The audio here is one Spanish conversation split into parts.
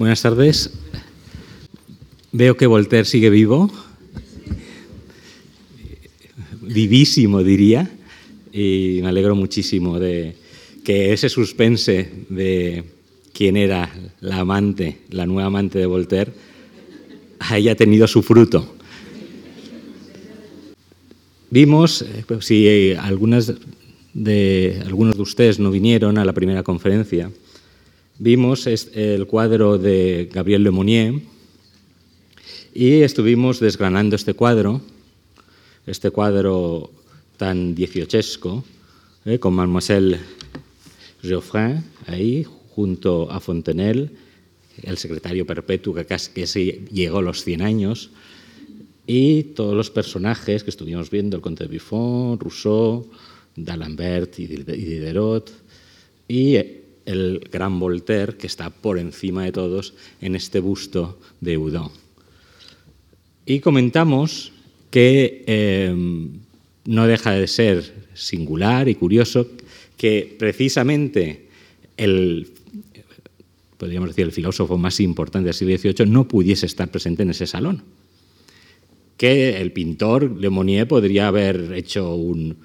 Buenas tardes. Veo que Voltaire sigue vivo, vivísimo diría, y me alegro muchísimo de que ese suspense de quién era la amante, la nueva amante de Voltaire, haya tenido su fruto. Vimos, eh, si algunas de, algunos de ustedes no vinieron a la primera conferencia, vimos el cuadro de Gabriel Lemonnier y estuvimos desgranando este cuadro, este cuadro tan dieciochesco, eh, con Mademoiselle Geoffrin ahí, junto a Fontenelle, el secretario perpetuo que casi llegó a los 100 años, y todos los personajes que estuvimos viendo, el conde de Buffon, Rousseau, d'Alembert y Diderot, y el gran Voltaire, que está por encima de todos en este busto de Houdon. Y comentamos que eh, no deja de ser singular y curioso que precisamente el, podríamos decir, el filósofo más importante del siglo XVIII no pudiese estar presente en ese salón. Que el pintor Le Monnier podría haber hecho un,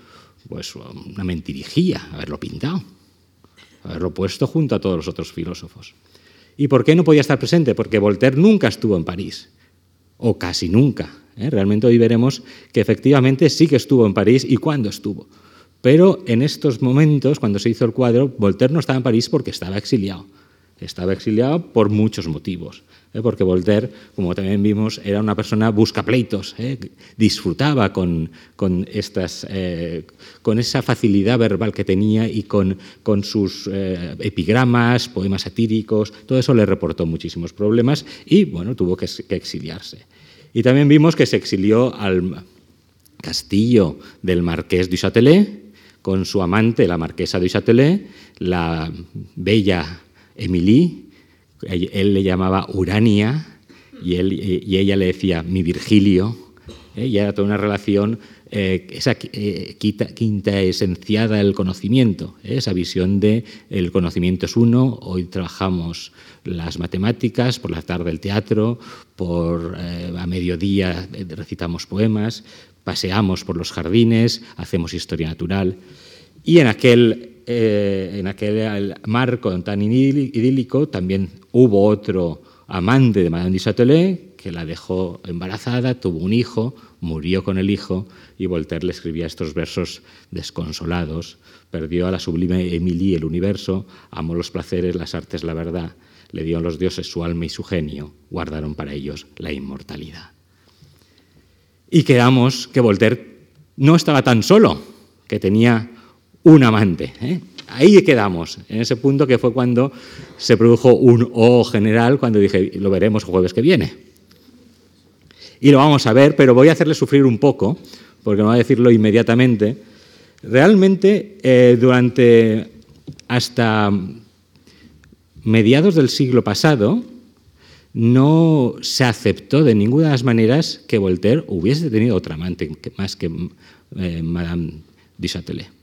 pues, una mentirijía, haberlo pintado, haberlo puesto junto a todos los otros filósofos. ¿Y por qué no podía estar presente? Porque Voltaire nunca estuvo en París o casi nunca. ¿eh? Realmente hoy veremos que efectivamente sí que estuvo en París y cuándo estuvo. Pero en estos momentos, cuando se hizo el cuadro, Voltaire no estaba en París porque estaba exiliado. Estaba exiliado por muchos motivos. ¿Eh? Porque Voltaire, como también vimos, era una persona buscapleitos, ¿eh? disfrutaba con, con, estas, con esa facilidad verbal que tenía y con, con sus epigramas, poemas satíricos, todo eso le reportó muchísimos problemas y bueno, tuvo que, que exiliarse. Y también vimos que se exilió al castillo del marqués du Châtelet con su amante, la marquesa du Châtelet, la bella Émilie, él le llamaba Urania y, ella le decía mi Virgilio, y era toda una relación, eh, esa eh, quinta, esenciada del conocimiento, ¿eh? esa visión de el conocimiento es uno, hoy trabajamos las matemáticas, por la tarde el teatro, por, a mediodía recitamos poemas, paseamos por los jardines, hacemos historia natural. Y en aquel, en aquel marco tan idílico también hubo otro amante de Madame du Châtelet que la dejó embarazada, tuvo un hijo, murió con el hijo y Voltaire le escribía estos versos desconsolados. Perdió a la sublime Emilie el universo, amó los placeres, las artes, la verdad. Le dio a los dioses su alma y su genio, guardaron para ellos la inmortalidad. Y quedamos que Voltaire no estaba tan solo, que tenía un amante. ¿eh? Ahí quedamos, en ese punto que fue cuando se produjo un O general, cuando dije, lo veremos jueves que viene y lo vamos a ver, pero voy a hacerle sufrir un poco, porque no voy a decirlo inmediatamente. Realmente, eh, durante hasta mediados del siglo pasado, no se aceptó de ninguna de las maneras que Voltaire hubiese tenido otra amante más que eh, Madame du Châtelet.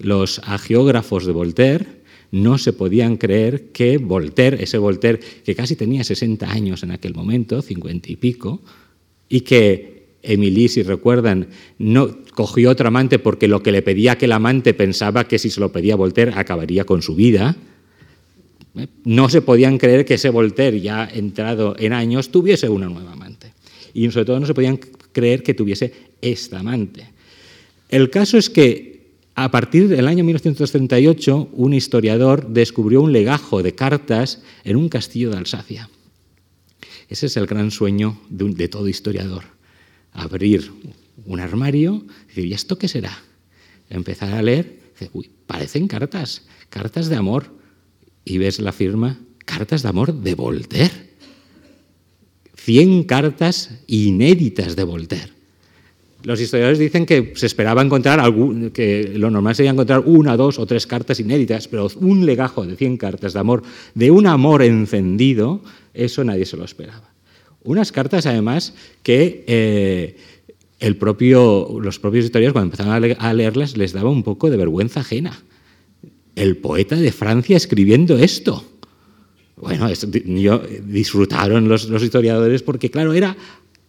Los agiógrafos de Voltaire no se podían creer que Voltaire, ese Voltaire que casi tenía 60 años en aquel momento, 50 y pico, y que Emilie, si recuerdan, no cogió otro amante porque lo que le pedía aquel amante pensaba que si se lo pedía Voltaire acabaría con su vida. No se podían creer que ese Voltaire, ya entrado en años, tuviese una nueva amante. Y sobre todo no se podían creer que tuviese esta amante. El caso es que a partir del año 1938, un historiador descubrió un legajo de cartas en un castillo de Alsacia. Ese es el gran sueño de, todo historiador. Abrir un armario y decir, ¿y esto qué será? Empezar a leer, uy, parecen cartas, cartas de amor. Y ves la firma, cartas de amor de Voltaire. Cien cartas inéditas de Voltaire. Los historiadores dicen que se esperaba encontrar, algún, que lo normal sería encontrar una, dos o tres cartas inéditas, pero un legajo de 100 cartas de amor, de un amor encendido, eso nadie se lo esperaba. Unas cartas, además, que eh, el propio, los propios historiadores, cuando empezaron a leerlas, les daba un poco de vergüenza ajena. El poeta de Francia escribiendo esto. Bueno, disfrutaron los, los historiadores porque, claro, era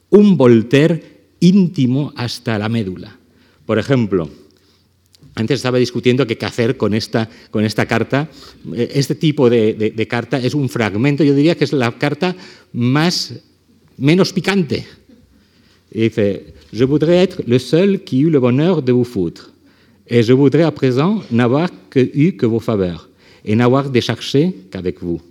un Voltaire íntimo hasta la médula. Por ejemplo, antes estaba discutiendo qué hacer con esta, con esta carta. Eh, este tipo de, de, de, carta es un fragmento, yo diría que es la carta más, menos picante. Y dice, je voudrais être le seul qui eut le bonheur de vous foutre. Et je voudrais à présent n'avoir que eu que vos faveurs, et n'avoir de chercher qu'avec vous.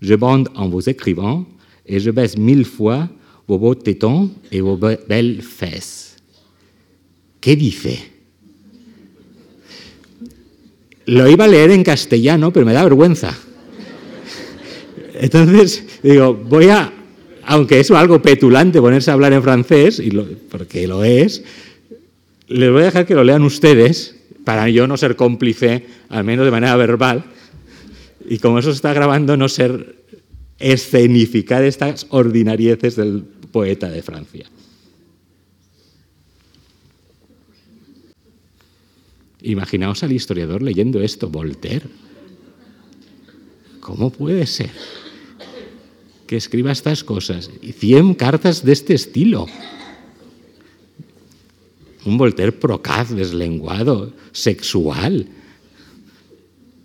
Je bande en vous écrivant, et je baisse mille fois vos beaux tétons et vos belles. ¿Qué dice? Lo iba a leer en castellano, pero me da vergüenza. Entonces, digo, voy a, aunque es algo petulante ponerse a hablar en francés, y lo, porque lo es, les voy a dejar que lo lean ustedes, para yo no ser cómplice, al menos de manera verbal, y como eso se está grabando, no ser escenificar estas ordinarieces del poeta de Francia. Imaginaos al historiador leyendo esto, Voltaire. ¿Cómo puede ser que escriba estas cosas? Y cien cartas de este estilo. Un Voltaire procaz, deslenguado, sexual.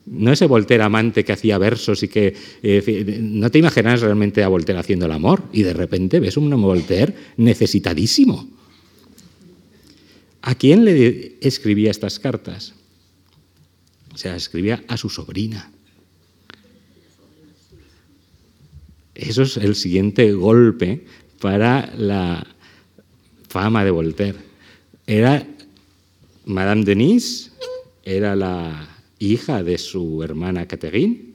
No ese Voltaire amante que hacía versos y que... Eh, no te imaginas realmente a Voltaire haciendo el amor y de repente ves un Voltaire necesitadísimo. ¿A quién le escribía estas cartas? O sea, escribía a su sobrina. Eso es el siguiente golpe para la fama de Voltaire. Era Madame Denise, era la hija de su hermana Catherine.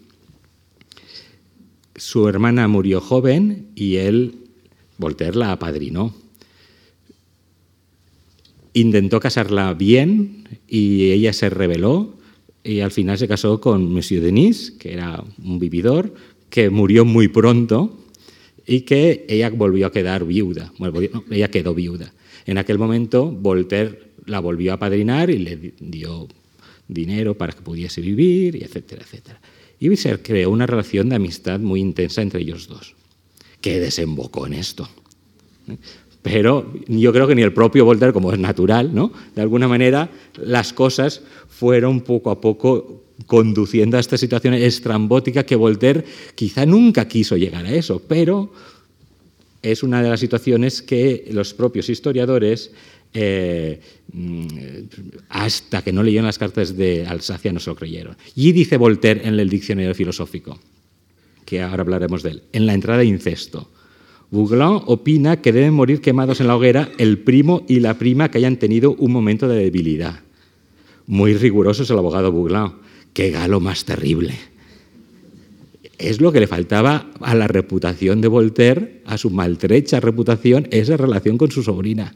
Su hermana murió joven y él, Voltaire, la apadrinó intentó casarla bien y ella se rebeló y al final se casó con Monsieur Denis, que era un vividor, que murió muy pronto y que ella volvió a quedar viuda. Bueno, ella quedó viuda. En aquel momento Voltaire la volvió a padrinar y le dio dinero para que pudiese vivir, y etcétera, etcétera. Y se creó una relación de amistad muy intensa entre ellos dos, que desembocó en esto. Pero yo creo que ni el propio Voltaire, como es natural, ¿no? de alguna manera las cosas fueron poco a poco conduciendo a esta situación estrambótica que Voltaire quizá nunca quiso llegar a eso, pero es una de las situaciones que los propios historiadores, eh, mm, hasta que no leyeron las cartas de Alsacia, no se lo creyeron. Y dice Voltaire en el diccionario filosófico, que ahora hablaremos de él, en la entrada incesto. Bouglin opina que deben morir quemados en la hoguera el primo y la prima que hayan tenido un momento de debilidad. Muy riguroso es el abogado Bouglin. ¡Qué galo más terrible! Es lo que le faltaba a la reputación de Voltaire, a su maltrecha reputación, esa relación con su sobrina.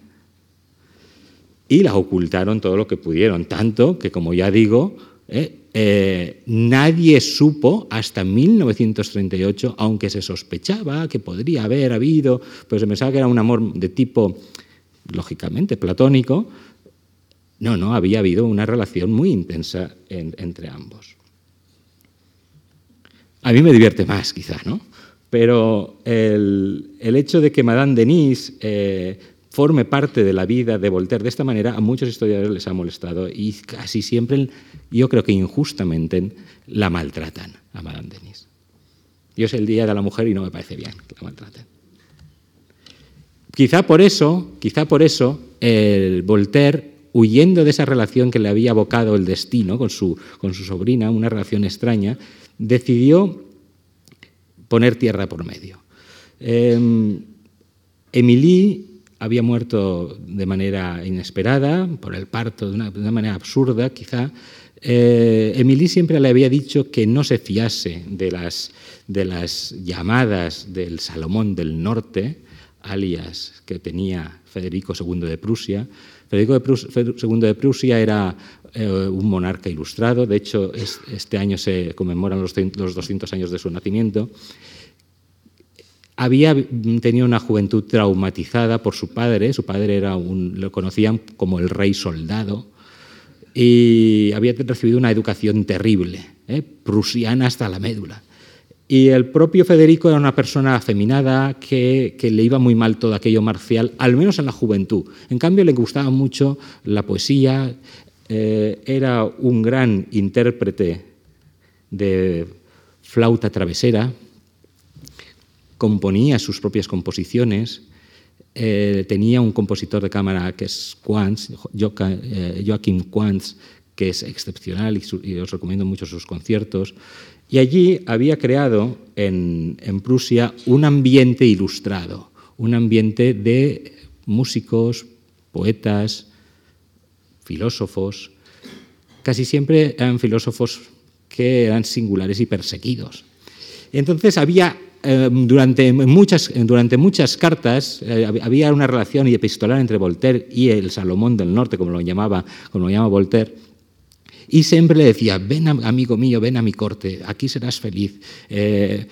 Y la ocultaron todo lo que pudieron, tanto que, como ya digo, eh, eh, nadie supo hasta 1938, aunque se sospechaba que podría haber habido, pues se pensaba que era un amor de tipo, lógicamente, platónico. No, no, había habido una relación muy intensa entre ambos. A mí me divierte más, quizá, ¿no? Pero el, hecho de que Madame Denis eh, forme parte de la vida de Voltaire de esta manera, a muchos historiadores les ha molestado y casi siempre, yo creo que injustamente, la maltratan a Madame Denis. Yo es el Día de la Mujer y no me parece bien que la maltraten. Quizá por eso, quizá por eso, el Voltaire, huyendo de esa relación que le había abocado el destino con su, con su sobrina, una relación extraña, decidió poner tierra por medio. Eh, había muerto de manera inesperada, por el parto, de una, manera absurda quizá. Eh, siempre le había dicho que no se fiase de las, de las llamadas del Salomón del Norte, alias que tenía Federico II de Prusia. Federico II de Prusia era eh, un monarca ilustrado, de hecho este año se conmemoran los, los 200 años de su nacimiento, había tenido una juventud traumatizada por su padre, su padre era lo conocían como el rey soldado, y había recibido una educación terrible, ¿eh? prusiana hasta la médula. Y el propio Federico era una persona afeminada que, le iba muy mal todo aquello marcial, al menos en la juventud. En cambio, le gustaba mucho la poesía, eh, era un gran intérprete de flauta travesera, componía sus propias composiciones, eh, tenía un compositor de cámara que es Quantz, eh, Joachim Quantz, que es excepcional y, os recomiendo mucho sus conciertos. Y allí había creado en, Prusia un ambiente ilustrado, un ambiente de músicos, poetas, filósofos. Casi siempre eran filósofos que eran singulares y perseguidos. Entonces había eh, durante, muchas, durante muchas cartas eh, había una relación epistolar entre Voltaire y el Salomón del Norte, como lo llamaba, como lo llama Voltaire, y siempre le decía, ven amigo mío, ven a mi corte, aquí serás feliz. Eh,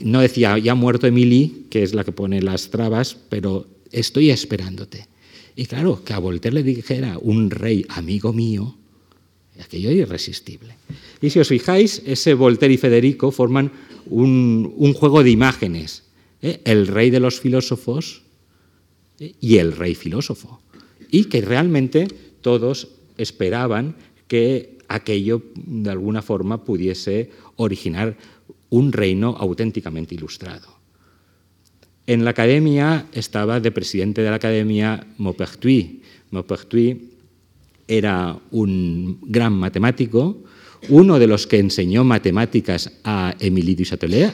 no decía, ya ha muerto Emily, que es la que pone las trabas, pero estoy esperándote. Y claro, que a Voltaire le dijera un rey amigo mío, aquello es irresistible. Y si os fijáis, ese Voltaire y Federico forman un, juego de imágenes. ¿eh? El rey de los filósofos ¿eh? y el rey filósofo. Y que realmente todos esperaban que aquello de alguna forma pudiese originar un reino auténticamente ilustrado. En la academia estaba de presidente de la academia Maupertuis. Maupertuis era un gran matemático, uno de los que enseñó matemáticas a Émilie du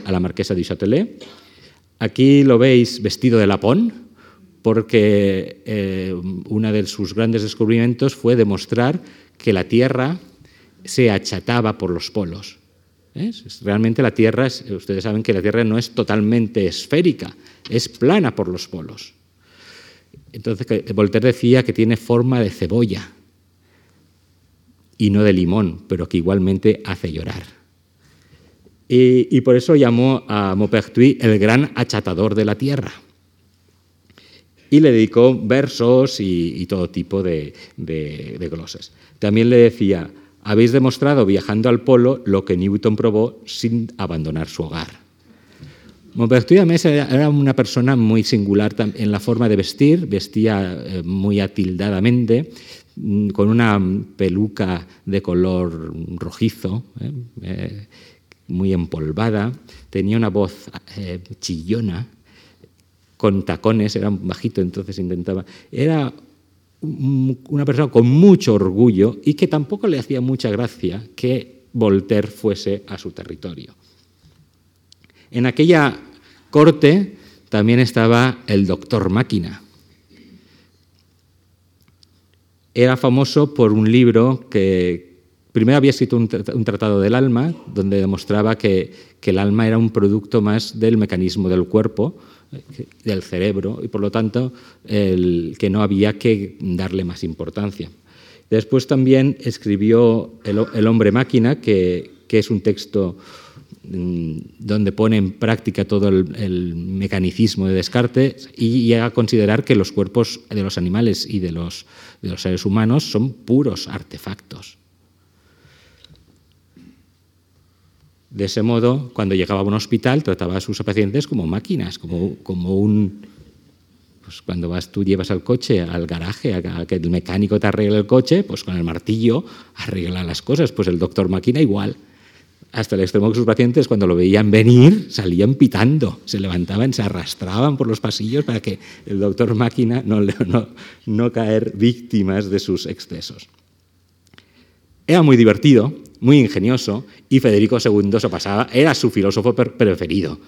a la marquesa du Châtelet. Aquí lo veis vestido de lapón, porque eh, uno de sus grandes descubrimientos fue demostrar que la Tierra se achataba por los polos. Realmente la Tierra, ustedes saben que la Tierra no es totalmente esférica, es plana por los polos. Entonces Voltaire decía que tiene forma de cebolla y no de limón, pero que igualmente hace llorar. Y, por eso llamó a Maupertuis el gran achatador de la Tierra. Y le dedicó versos y, todo tipo de, de glosas. También le decía, habéis demostrado viajando al polo lo que Newton probó sin abandonar su hogar. Maupertuis era una persona muy singular en la forma de vestir, vestía eh, muy atildadamente, con una peluca de color rojizo, eh, eh, muy empolvada, tenía una voz chillona, con tacones, era bajito, entonces intentaba. Era una persona con mucho orgullo y que tampoco le hacía mucha gracia que Voltaire fuese a su territorio. En aquella corte también estaba el doctor Máquina. Era famoso por un libro que primero había escrito un, tratado del alma, donde demostraba que el alma era un producto más del mecanismo del cuerpo, del cerebro y por lo tanto el, que no había que darle más importancia. Después también escribió El, hombre máquina, que, es un texto mm, donde pone en práctica todo el, mecanicismo de Descartes y llega a considerar que los cuerpos de los animales y de los, los seres humanos son puros artefactos. De ese modo, cuando llegaba a un hospital, trataba a sus pacientes como máquinas, como, como un... Pues cuando vas, tú llevas al coche al garaje a, que el mecánico te arregle el coche, pues con el martillo arregla las cosas. Pues el doctor máquina igual. Hasta el extremo que sus pacientes, cuando lo veían venir, salían pitando, se levantaban, se arrastraban por los pasillos para que el doctor máquina no, no, no caer víctimas de sus excesos. Era muy divertido, muy ingenioso, y Federico II se pasaba, era su filósofo preferido.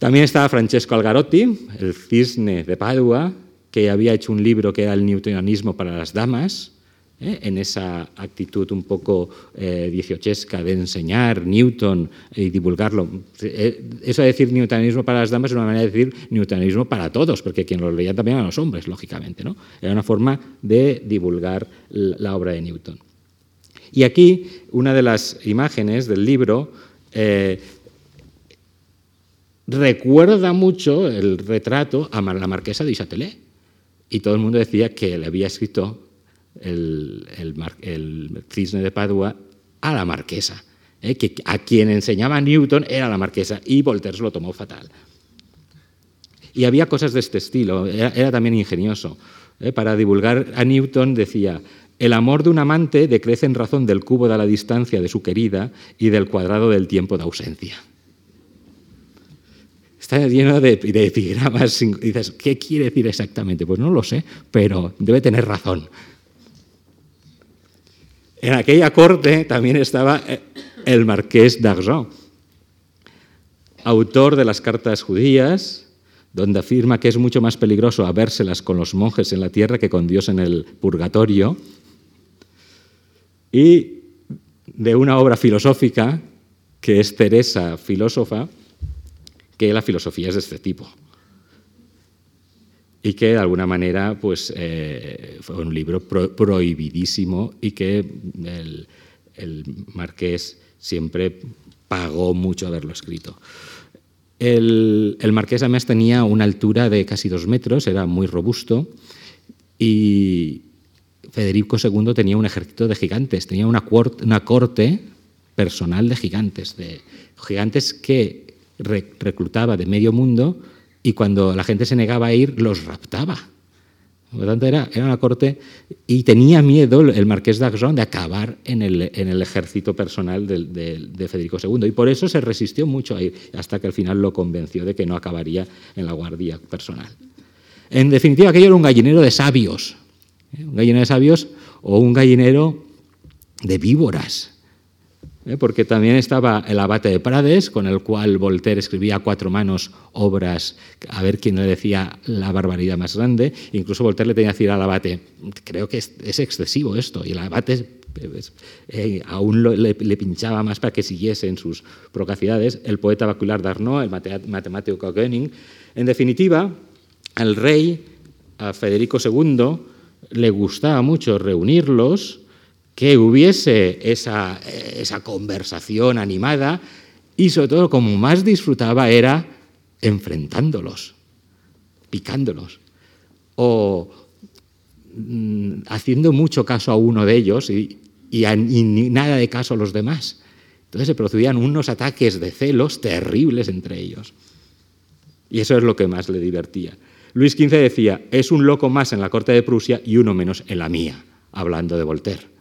También estaba Francesco Algarotti, el cisne de Padua, que había hecho un libro que era el newtonianismo para las damas, ¿eh? en esa actitud un poco eh, dieciochesca de enseñar Newton y divulgarlo. Eh, eso de decir newtonismo para las damas es una manera de decir newtonismo para todos, porque quien lo leía también eran los hombres, lógicamente. ¿no? Era una forma de divulgar la obra de Newton. Y aquí una de las imágenes del libro recuerda mucho el retrato a la marquesa de Isatelet. Y todo el mundo decía que le había escrito el, cisne de Padua a la marquesa. ¿eh? que a quien enseñaba Newton era la marquesa y Voltaire se lo tomó fatal. Y había cosas de este estilo, era, también ingenioso. ¿eh? Para divulgar a Newton decía, el amor de un amante decrece en razón del cubo de la distancia de su querida y del cuadrado del tiempo de ausencia. Está lleno de, epigramas. Y dices, ¿qué quiere decir exactamente? Pues no lo sé, pero debe tener razón. En aquella corte también estaba eh, el marqués d'Argent, autor de las cartas judías, donde afirma que es mucho más peligroso habérselas con los monjes en la tierra que con Dios en el purgatorio, y de una obra filosófica que es Teresa, filósofa, que la filosofía es de este tipo. Y que de alguna manera pues, eh, fue un libro prohibidísimo y que el, marqués siempre pagó mucho haberlo escrito. El, el, marqués además tenía una altura de casi dos metros, era muy robusto y Federico II tenía un ejército de gigantes, tenía una, una corte personal de gigantes, de gigantes que reclutaba de medio mundo y cuando la gente se negaba a ir, los raptaba. Por era, una corte y tenía miedo el marqués d'Axon de acabar en el, ejército personal de, de, Federico II. Y por eso se resistió mucho a ir, hasta que al final lo convenció de que no acabaría en la guardia personal. En definitiva, aquello era un gallinero de sabios. ¿eh? Un gallinero de sabios o un gallinero de víboras. ¿Eh? porque también estaba el abate de Prades, con el cual Voltaire escribía a cuatro manos obras, a ver quién le decía la barbaridad más grande. Incluso Voltaire le tenía que decir al abate, creo que es, excesivo esto, y el abate pues, eh, aún le, pinchaba más para que siguiese en sus procacidades. El poeta bacular d'Arnaud, el matemático Koenig. En definitiva, al rey, a Federico II, le gustaba mucho reunirlos, que hubiese esa, esa conversación animada y sobre todo como más disfrutaba era enfrentándolos, picándolos o mm, haciendo mucho caso a uno de ellos y, y, nada de caso a los demás. Entonces se producían unos ataques de celos terribles entre ellos. Y eso es lo que más le divertía. Luis XV decía, es un loco más en la corte de Prusia y uno menos en la mía, hablando de Voltaire.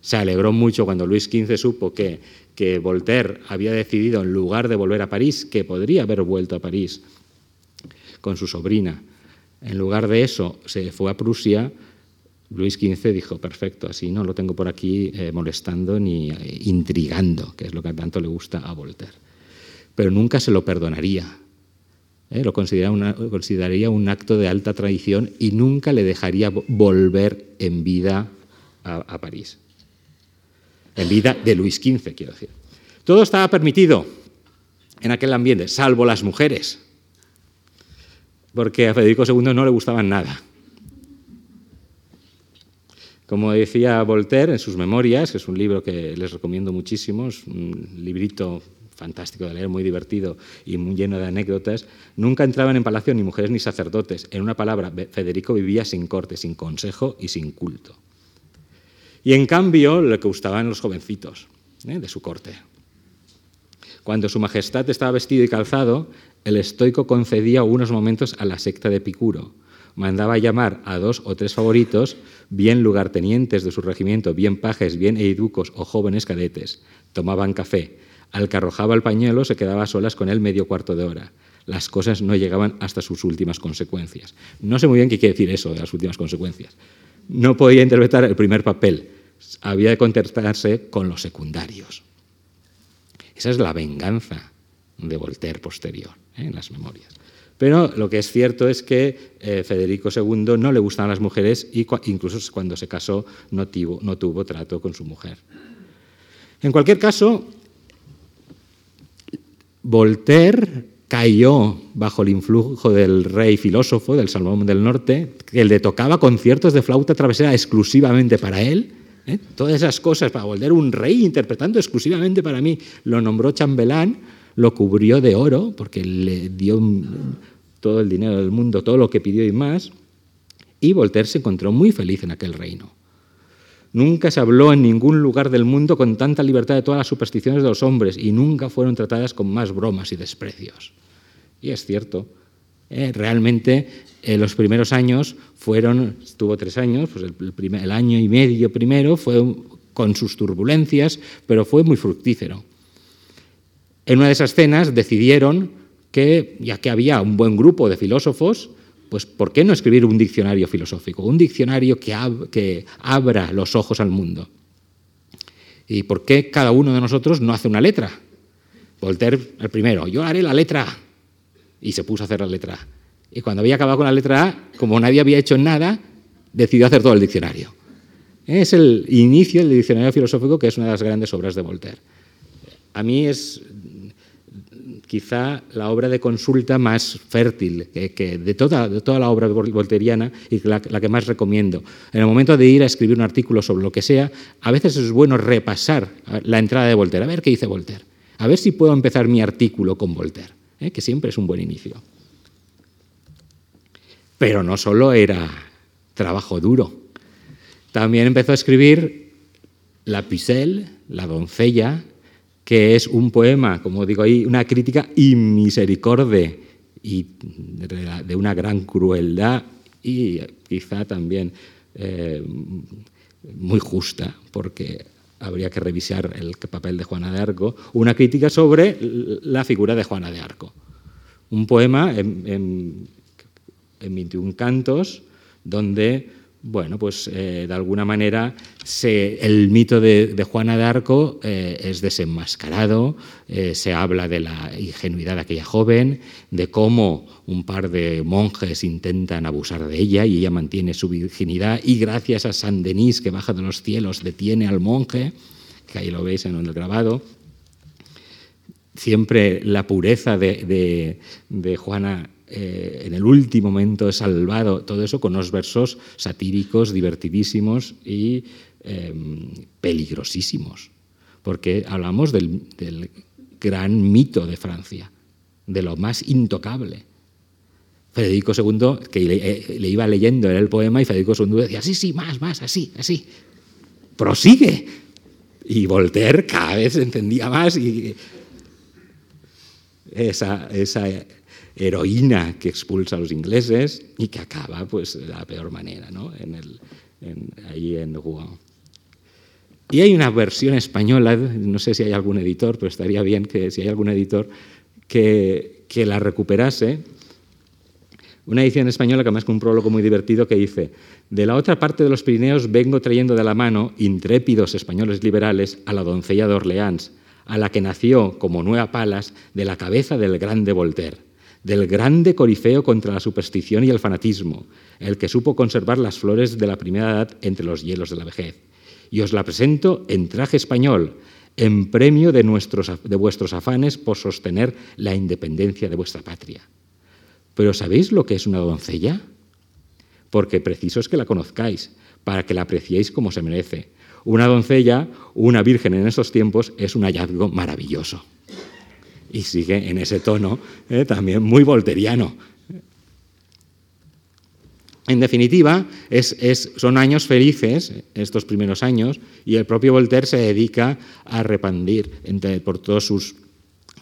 Se alegró mucho cuando Luis XV supo que, que Voltaire había decidido, en lugar de volver a París, que podría haber vuelto a París con su sobrina. En lugar de eso, se fue a Prusia. Luis XV dijo, perfecto, así no lo tengo por aquí eh, molestando ni eh, intrigando, que es lo que tanto le gusta a Voltaire. Pero nunca se lo perdonaría. ¿eh? Lo consideraría un acto de alta tradición y nunca le dejaría volver en vida a París en vida de Luis XV, quiero decir. Todo estaba permitido en aquel ambiente, salvo las mujeres, porque a Federico II no le gustaban nada. Como decía Voltaire en sus memorias, que es un libro que les recomiendo muchísimo, es un librito fantástico de leer, muy divertido y muy lleno de anécdotas, nunca entraban en palacio ni mujeres ni sacerdotes. En una palabra, Federico vivía sin corte, sin consejo y sin culto. Y en cambio le gustaban los jovencitos ¿eh? de su corte. Cuando su majestad estaba vestido y calzado, el estoico concedía unos momentos a la secta de Picuro. Mandaba llamar a dos o tres favoritos, bien lugartenientes de su regimiento, bien pajes, bien eiducos o jóvenes cadetes. Tomaban café. Al que arrojaba el pañuelo se quedaba a solas con él medio cuarto de hora. Las cosas no llegaban hasta sus últimas consecuencias. No sé muy bien qué quiere decir eso de las últimas consecuencias, no podía interpretar el primer papel, había de contestarse con los secundarios. Esa es la venganza de Voltaire posterior ¿eh? en las memorias. Pero lo que es cierto es que eh, Federico II no le gustaban las mujeres y incluso cuando se casó no no tuvo trato con su mujer. En cualquier caso, Voltaire cayó bajo el influjo del rey filósofo, del Salomón del Norte, que le tocaba conciertos de flauta travesera exclusivamente para él. ¿eh? Todas esas cosas para volver un rey interpretando exclusivamente para mí. Lo nombró chambelán, lo cubrió de oro, porque le dio todo el dinero del mundo, todo lo que pidió y más. Y Voltaire se encontró muy feliz en aquel reino. Nunca se habló en ningún lugar del mundo con tanta libertad de todas las supersticiones de los hombres y nunca fueron tratadas con más bromas y desprecios. Y es cierto, eh, realmente eh, los primeros años fueron, estuvo tres años, pues el, el año y medio primero fue con sus turbulencias, pero fue muy fructífero. En una de esas cenas decidieron que, ya que había un buen grupo de filósofos, pues ¿por qué no escribir un diccionario filosófico? Un diccionario que, abra los ojos al mundo. ¿Y por qué cada uno de nosotros no hace una letra? Voltaire, el primero, yo haré la letra A. Y se puso a hacer la letra A. Y cuando había acabado con la letra A, como nadie había hecho nada, decidió hacer todo el diccionario. Es el inicio del diccionario filosófico, que es una de las grandes obras de Voltaire. A mí es quizá la obra de consulta más fértil que, de, toda, de, toda, la obra volteriana y la, que más recomiendo. En el momento de ir a escribir un artículo sobre lo que sea, a veces es bueno repasar la entrada de Voltaire, a ver qué dice Voltaire, a ver si puedo empezar mi artículo con Voltaire, ¿eh? que siempre es un buen inicio. Pero no solo era trabajo duro, también empezó a escribir La Pucelle, La doncella, que es un poema, como digo ahí, una crítica inmisericordia y de una gran crueldad y quizá también eh, muy justa, porque habría que revisar el papel de Juana de Arco, una crítica sobre la figura de Juana de Arco. Un poema en, en, en 21 cantos donde bueno, pues eh, de alguna manera el mito de, Juana de Arco eh, es desenmascarado, eh, se habla de la ingenuidad de aquella joven, de cómo un par de monjes intentan abusar de ella y ella mantiene su virginidad y gracias a San Denis que baja de los cielos detiene al monje, que ahí lo veis en el grabado. Siempre la pureza de, de Juana eh, en el último momento he salvado, todo eso con unos versos satíricos, divertidísimos y em, peligrosísimos, porque hablamos del, gran mito de Francia, de lo más intocable. Federico II, que eh, le, iba leyendo el poema, y Federico II decía, sí, sí, más, más, así, así. Prosigue. Y Voltaire cada vez encendía más y esa, esa heroína que expulsa a los ingleses y que acaba pues, de la peor manera, ¿no? en el, ahí en Rouen. Y hay una versión española, no sé si hay algún editor, pero estaría bien que si hay algún editor que, que la recuperase. Una edición española que además con un prólogo muy divertido que dice, de la otra parte de los Pirineos vengo trayendo de la mano intrépidos españoles liberales a la doncella de Orleans, a la que nació como nueva palas de la cabeza del grande Voltaire del grande corifeo contra la superstición y el fanatismo, el que supo conservar las flores de la primera edad entre los hielos de la vejez. Y os la presento en traje español, en premio de, nuestros, de vuestros afanes por sostener la independencia de vuestra patria. Pero ¿sabéis lo que es una doncella? Porque preciso es que la conozcáis, para que la apreciéis como se merece. Una doncella, una virgen en esos tiempos, es un hallazgo maravilloso y sigue en ese tono eh, también muy volteriano. En definitiva, es, son años felices, estos primeros años, y el propio Voltaire se dedica a repandir por todos sus,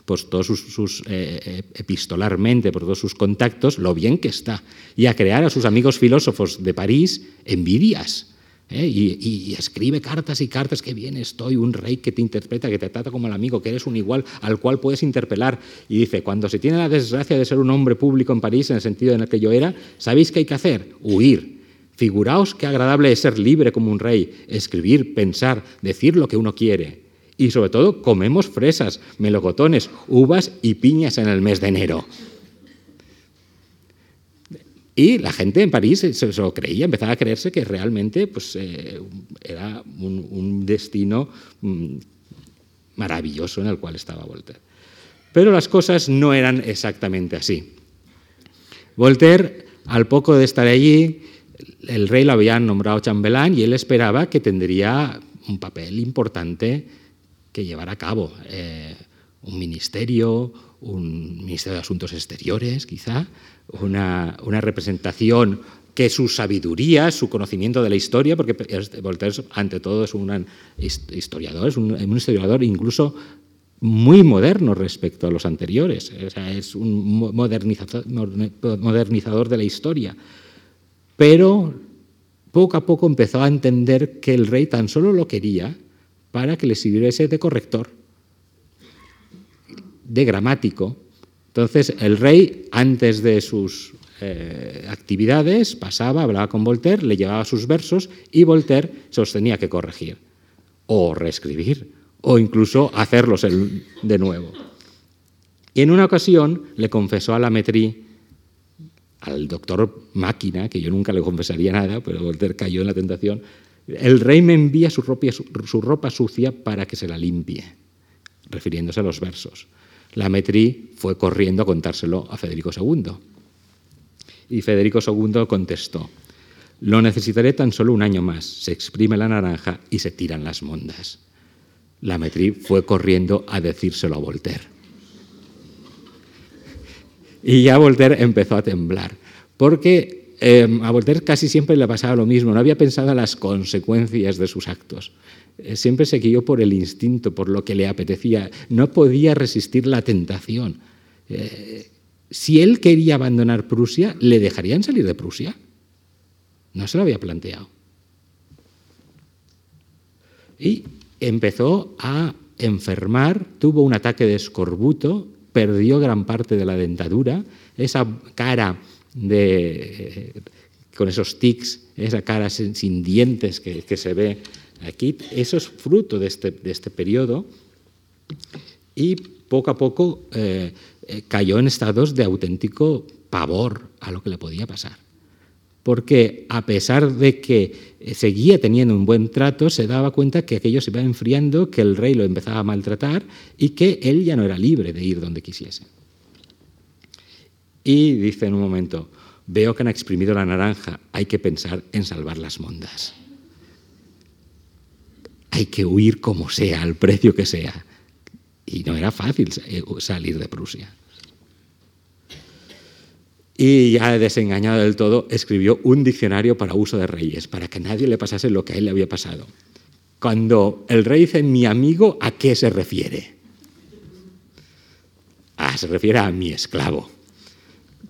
todos sus, eh, eh, epistolarmente, por todos sus contactos, lo bien que está, y a crear a sus amigos filósofos de París envidias ¿eh? Y, escribe cartas y cartas que bien estoy, un rey que te interpreta, que te trata como el amigo, que eres un igual al cual puedes interpelar. Y dice, cuando se tiene la desgracia de ser un hombre público en París, en el sentido en el que yo era, ¿sabéis qué hay que hacer? Huir. Figuraos qué agradable es ser libre como un rey, escribir, pensar, decir lo que uno quiere. Y sobre todo, comemos fresas, melocotones, uvas y piñas en el mes de enero. Y la gente en París se, lo creía, empezaba a creerse que realmente pues, eh, era un, destino mm, maravilloso en el cual estaba Voltaire. Pero las cosas no eran exactamente así. Voltaire, al poco de estar allí, el rey lo había nombrado chambelán y él esperaba que tendría un papel importante que llevar a cabo. Eh, un ministerio, un ministerio de Asuntos Exteriores, quizá, una, representación que su sabiduría, su conocimiento de la historia, porque Voltaire ante todo es un historiador, es un, historiador incluso muy moderno respecto a los anteriores, es un modernizador de la historia. Pero poco a poco empezó a entender que el rey tan solo lo quería para que le sirviese de corrector, de gramático. Entonces el rey, antes de sus eh, actividades, pasaba, hablaba con Voltaire, le llevaba sus versos y Voltaire se tenía que corregir o reescribir o incluso hacerlos de nuevo. Y en una ocasión le confesó a la Metrí, al doctor Máquina, que yo nunca le confesaría nada, pero Voltaire cayó en la tentación, el rey me envía su ropa sucia para que se la limpie, refiriéndose a los versos. La Metrí fue corriendo a contárselo a Federico II. Y Federico II contestó, lo necesitaré tan solo un año más, se exprime la naranja y se tiran las mondas. La Metrí fue corriendo a decírselo a Voltaire. Y ya Voltaire empezó a temblar, porque em, a Voltaire casi siempre le pasaba lo mismo, no había pensado en las consecuencias de sus actos. Eh, siempre se guió por el instinto, por lo que le apetecía, no podía resistir la tentación. Eh, si él quería abandonar Prusia, ¿le dejarían salir de Prusia? No se lo había planteado. Y empezó a enfermar, tuvo un ataque de escorbuto, perdió gran parte de la dentadura, esa cara de, con esos tics, esa cara sin, dientes que, se ve aquí, eso es fruto de este, de este periodo y poco a poco eh, eh, cayó en estados de auténtico pavor a lo que le podía pasar porque a pesar de que eh, seguía teniendo un buen trato, se daba cuenta que aquello se iba enfriando, que el rey lo empezaba a maltratar y que él ya no era libre de ir donde quisiese. Y dice en un momento, veo que han exprimido la naranja, hay que pensar en salvar las mondas. Hay que huir como sea, al precio que sea. Y no era fácil eh, salir de Prusia y ya desengañado del todo, escribió un diccionario para uso de reyes, para que nadie le pasase lo que a él le había pasado. Cuando el rey dice mi amigo, ¿a qué se refiere? Ah, se refiere a mi esclavo.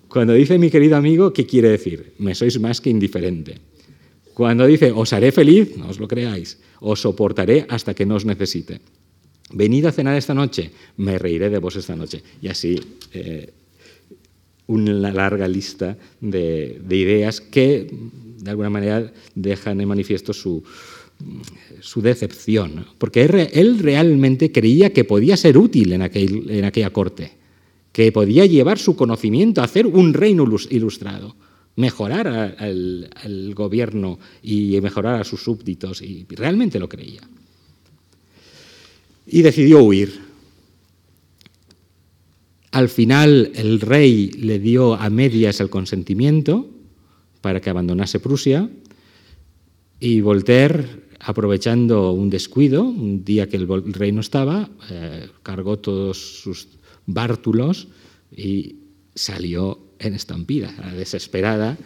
Cuando dice mi querido amigo, ¿qué quiere decir? Me sois más que indiferente. Cuando dice os haré feliz, no os lo creáis, os soportaré hasta que no os necesite. Venid a cenar esta noche, me reiré de vos esta noche. Y así eh, una larga lista de, ideas que, de alguna manera, dejan en manifiesto su, su decepción, porque él, realmente creía que podía ser útil en, en aquella corte, que podía llevar su conocimiento a hacer un reino ilustrado, mejorar al gobierno y mejorar a sus súbditos, y realmente lo creía. Y decidió huir. Al final el rey le dio a medias el consentimiento para que abandonase Prusia y Voltaire, aprovechando un descuido, un día que el rey no estaba, eh, cargó todos sus bártulos y salió en estampida, desesperada.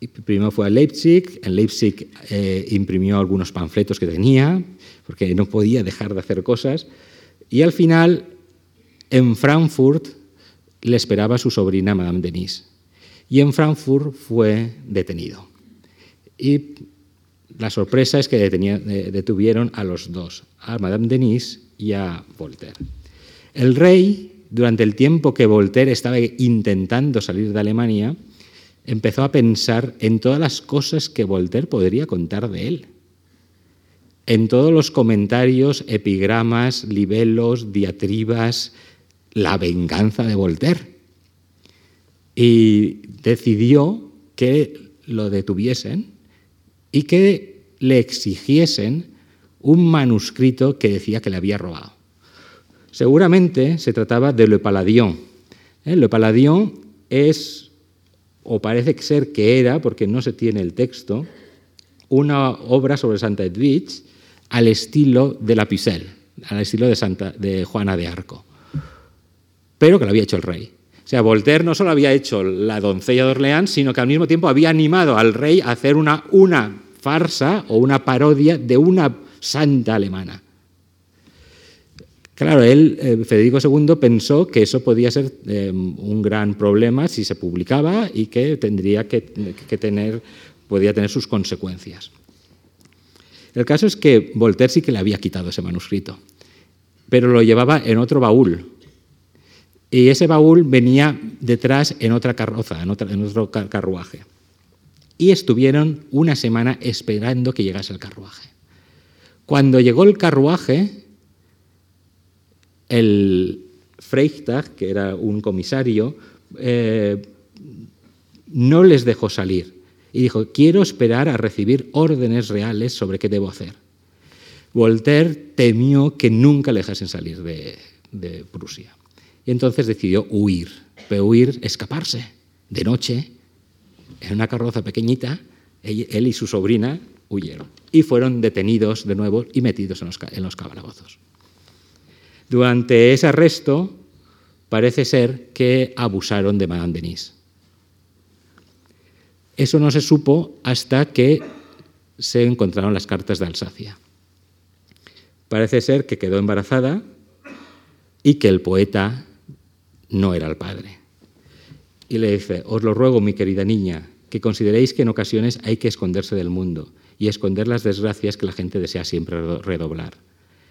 Y primero fue a Leipzig, en Leipzig eh, imprimió algunos panfletos que tenía, porque no podía dejar de hacer cosas, y al final en Frankfurt le esperaba su sobrina Madame Denise y en Frankfurt fue detenido. Y la sorpresa es que detuvieron a los dos, a Madame Denise y a Voltaire. El rey, durante el tiempo que Voltaire estaba intentando salir de Alemania, empezó a pensar en todas las cosas que Voltaire podría contar de él. En todos los comentarios, epigramas, libelos, diatribas, la venganza de Voltaire y decidió que lo detuviesen y que le exigiesen un manuscrito que decía que le había robado. Seguramente se trataba de Le Paladion. ¿Eh? Le Paladion es, o parece ser que era, porque no se tiene el texto, una obra sobre Santa Edwidge al estilo de la Pucelle, al estilo de, Santa, de Juana de Arco pero que lo había hecho el rey. O sea, Voltaire no solo había hecho La doncella de Orleans, sino que al mismo tiempo había animado al rey a hacer una, una farsa o una parodia de una santa alemana. Claro, él, eh, Federico II, pensó que eso podía ser eh, un gran problema si se publicaba y que tendría que, tener, podía tener sus consecuencias. El caso es que Voltaire sí que le había quitado ese manuscrito, pero lo llevaba en otro baúl. Y ese baúl venía detrás en otra carroza, en otro carruaje. Y estuvieron una semana esperando que llegase el carruaje. Cuando llegó el carruaje, el Freitag, que era un comisario, eh, no les dejó salir y dijo, quiero esperar a recibir órdenes reales sobre qué debo hacer. Voltaire temió que nunca le dejasen salir de, Prusia. Y entonces decidió huir, pero huir, escaparse, de noche, en una carroza pequeñita, él, y su sobrina huyeron. Y fueron detenidos de nuevo y metidos en los, en los. Durante ese arresto parece ser que abusaron de Madame Denis. Eso no se supo hasta que se encontraron las cartas de Alsacia. Parece ser que quedó embarazada y que el poeta no era el padre. Y le dice, os lo ruego, mi querida niña, que consideréis que en ocasiones hay que esconderse del mundo y esconder las desgracias que la gente desea siempre redoblar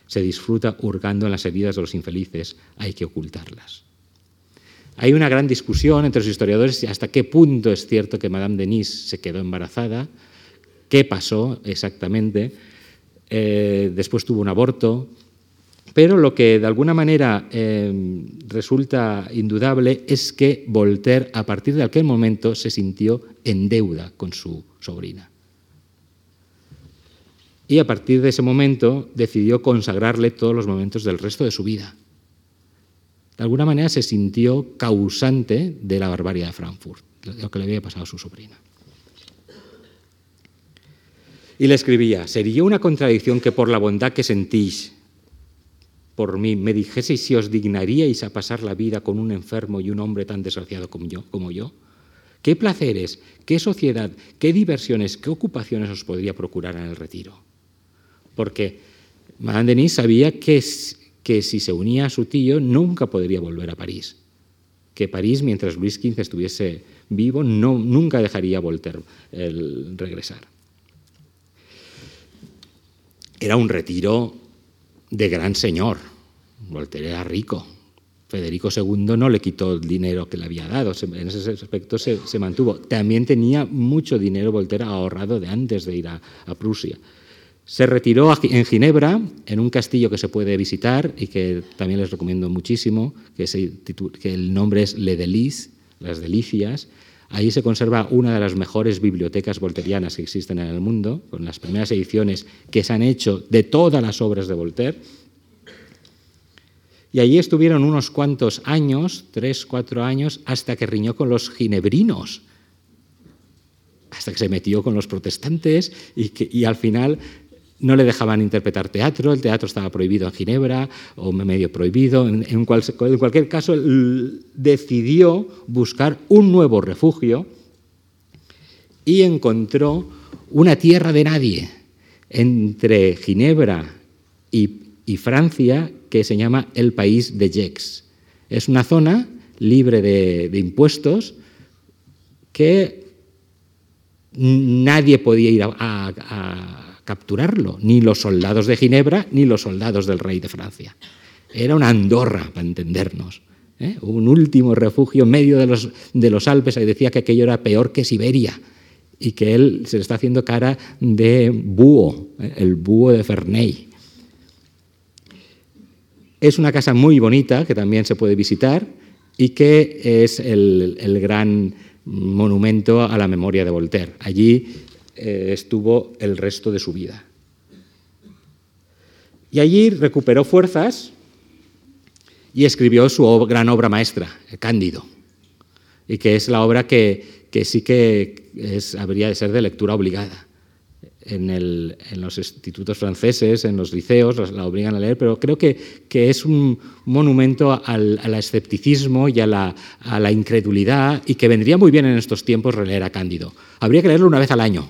se disfruta hurgando en las heridas de los infelices, hay que ocultarlas. Hay una gran discusión entre los historiadores hasta qué punto es cierto que Madame Denis se quedó embarazada, qué pasó exactamente, eh, después tuvo un aborto, pero lo que de alguna manera eh, resulta indudable es que Voltaire a partir de aquel momento se sintió en deuda con su sobrina y a partir de ese momento decidió consagrarle todos los momentos del resto de su vida. De alguna manera se sintió causante de la barbarie de Frankfurt, de lo que le había pasado a su sobrina. Y le escribía, sería una contradicción que por la bondad que sentís por mí me dijeseis si os dignaríais a pasar la vida con un enfermo y un hombre tan desgraciado como yo, como yo. ¿Qué placeres, qué sociedad, qué diversiones, qué ocupaciones os podría procurar en el retiro? Porque Madame Denis sabía que, que si se unía a su tío nunca podría volver a París, que París, mientras Luis XV estuviese vivo, no, nunca dejaría Voltaire el regresar. Era un retiro de gran señor. Voltaire era rico. Federico II no le quitó el dinero que le había dado, en ese aspecto se, mantuvo. También tenía mucho dinero Voltaire ahorrado de antes de ir a Prusia. Se retiró en Ginebra, en un castillo que se puede visitar y que también les recomiendo muchísimo, que, el nombre es Le Delices, las Delicias. Ahí se conserva una de las mejores bibliotecas volterianas que existen en el mundo, con las primeras ediciones que se han hecho de todas las obras de Voltaire. Y allí estuvieron unos cuantos años, tres, cuatro años, hasta que riñó con los ginebrinos, hasta que se metió con los protestantes y, que, y al final no le dejaban interpretar teatro, el teatro estaba prohibido en Ginebra o medio prohibido. En, cualquier caso, decidió buscar un nuevo refugio y encontró una tierra de nadie entre Ginebra y, Francia que se llama el país de Gex. Es una zona libre de, impuestos que nadie podía ir a capturarlo, ni los soldados de Ginebra ni los soldados del rey de Francia. Era una Andorra, para entendernos. ¿eh? Un último refugio en medio de los, de los Alpes, y decía que aquello era peor que Siberia y que él se le está haciendo cara de búho, ¿eh? el búho de Ferney. Es una casa muy bonita que también se puede visitar y que es el, el gran monumento a la memoria de Voltaire. Allí eh, estuvo el resto de su vida. Y allí recuperó fuerzas y escribió su gran obra maestra, Cándido, y que es la obra que, sí que habría de ser de lectura obligada. en, los institutos franceses, en los liceos, la obligan a leer, pero creo que, es un monumento al, escepticismo y a la, incredulidad y que vendría muy bien en estos tiempos releer a Cándido. Habría que leerlo una vez al año.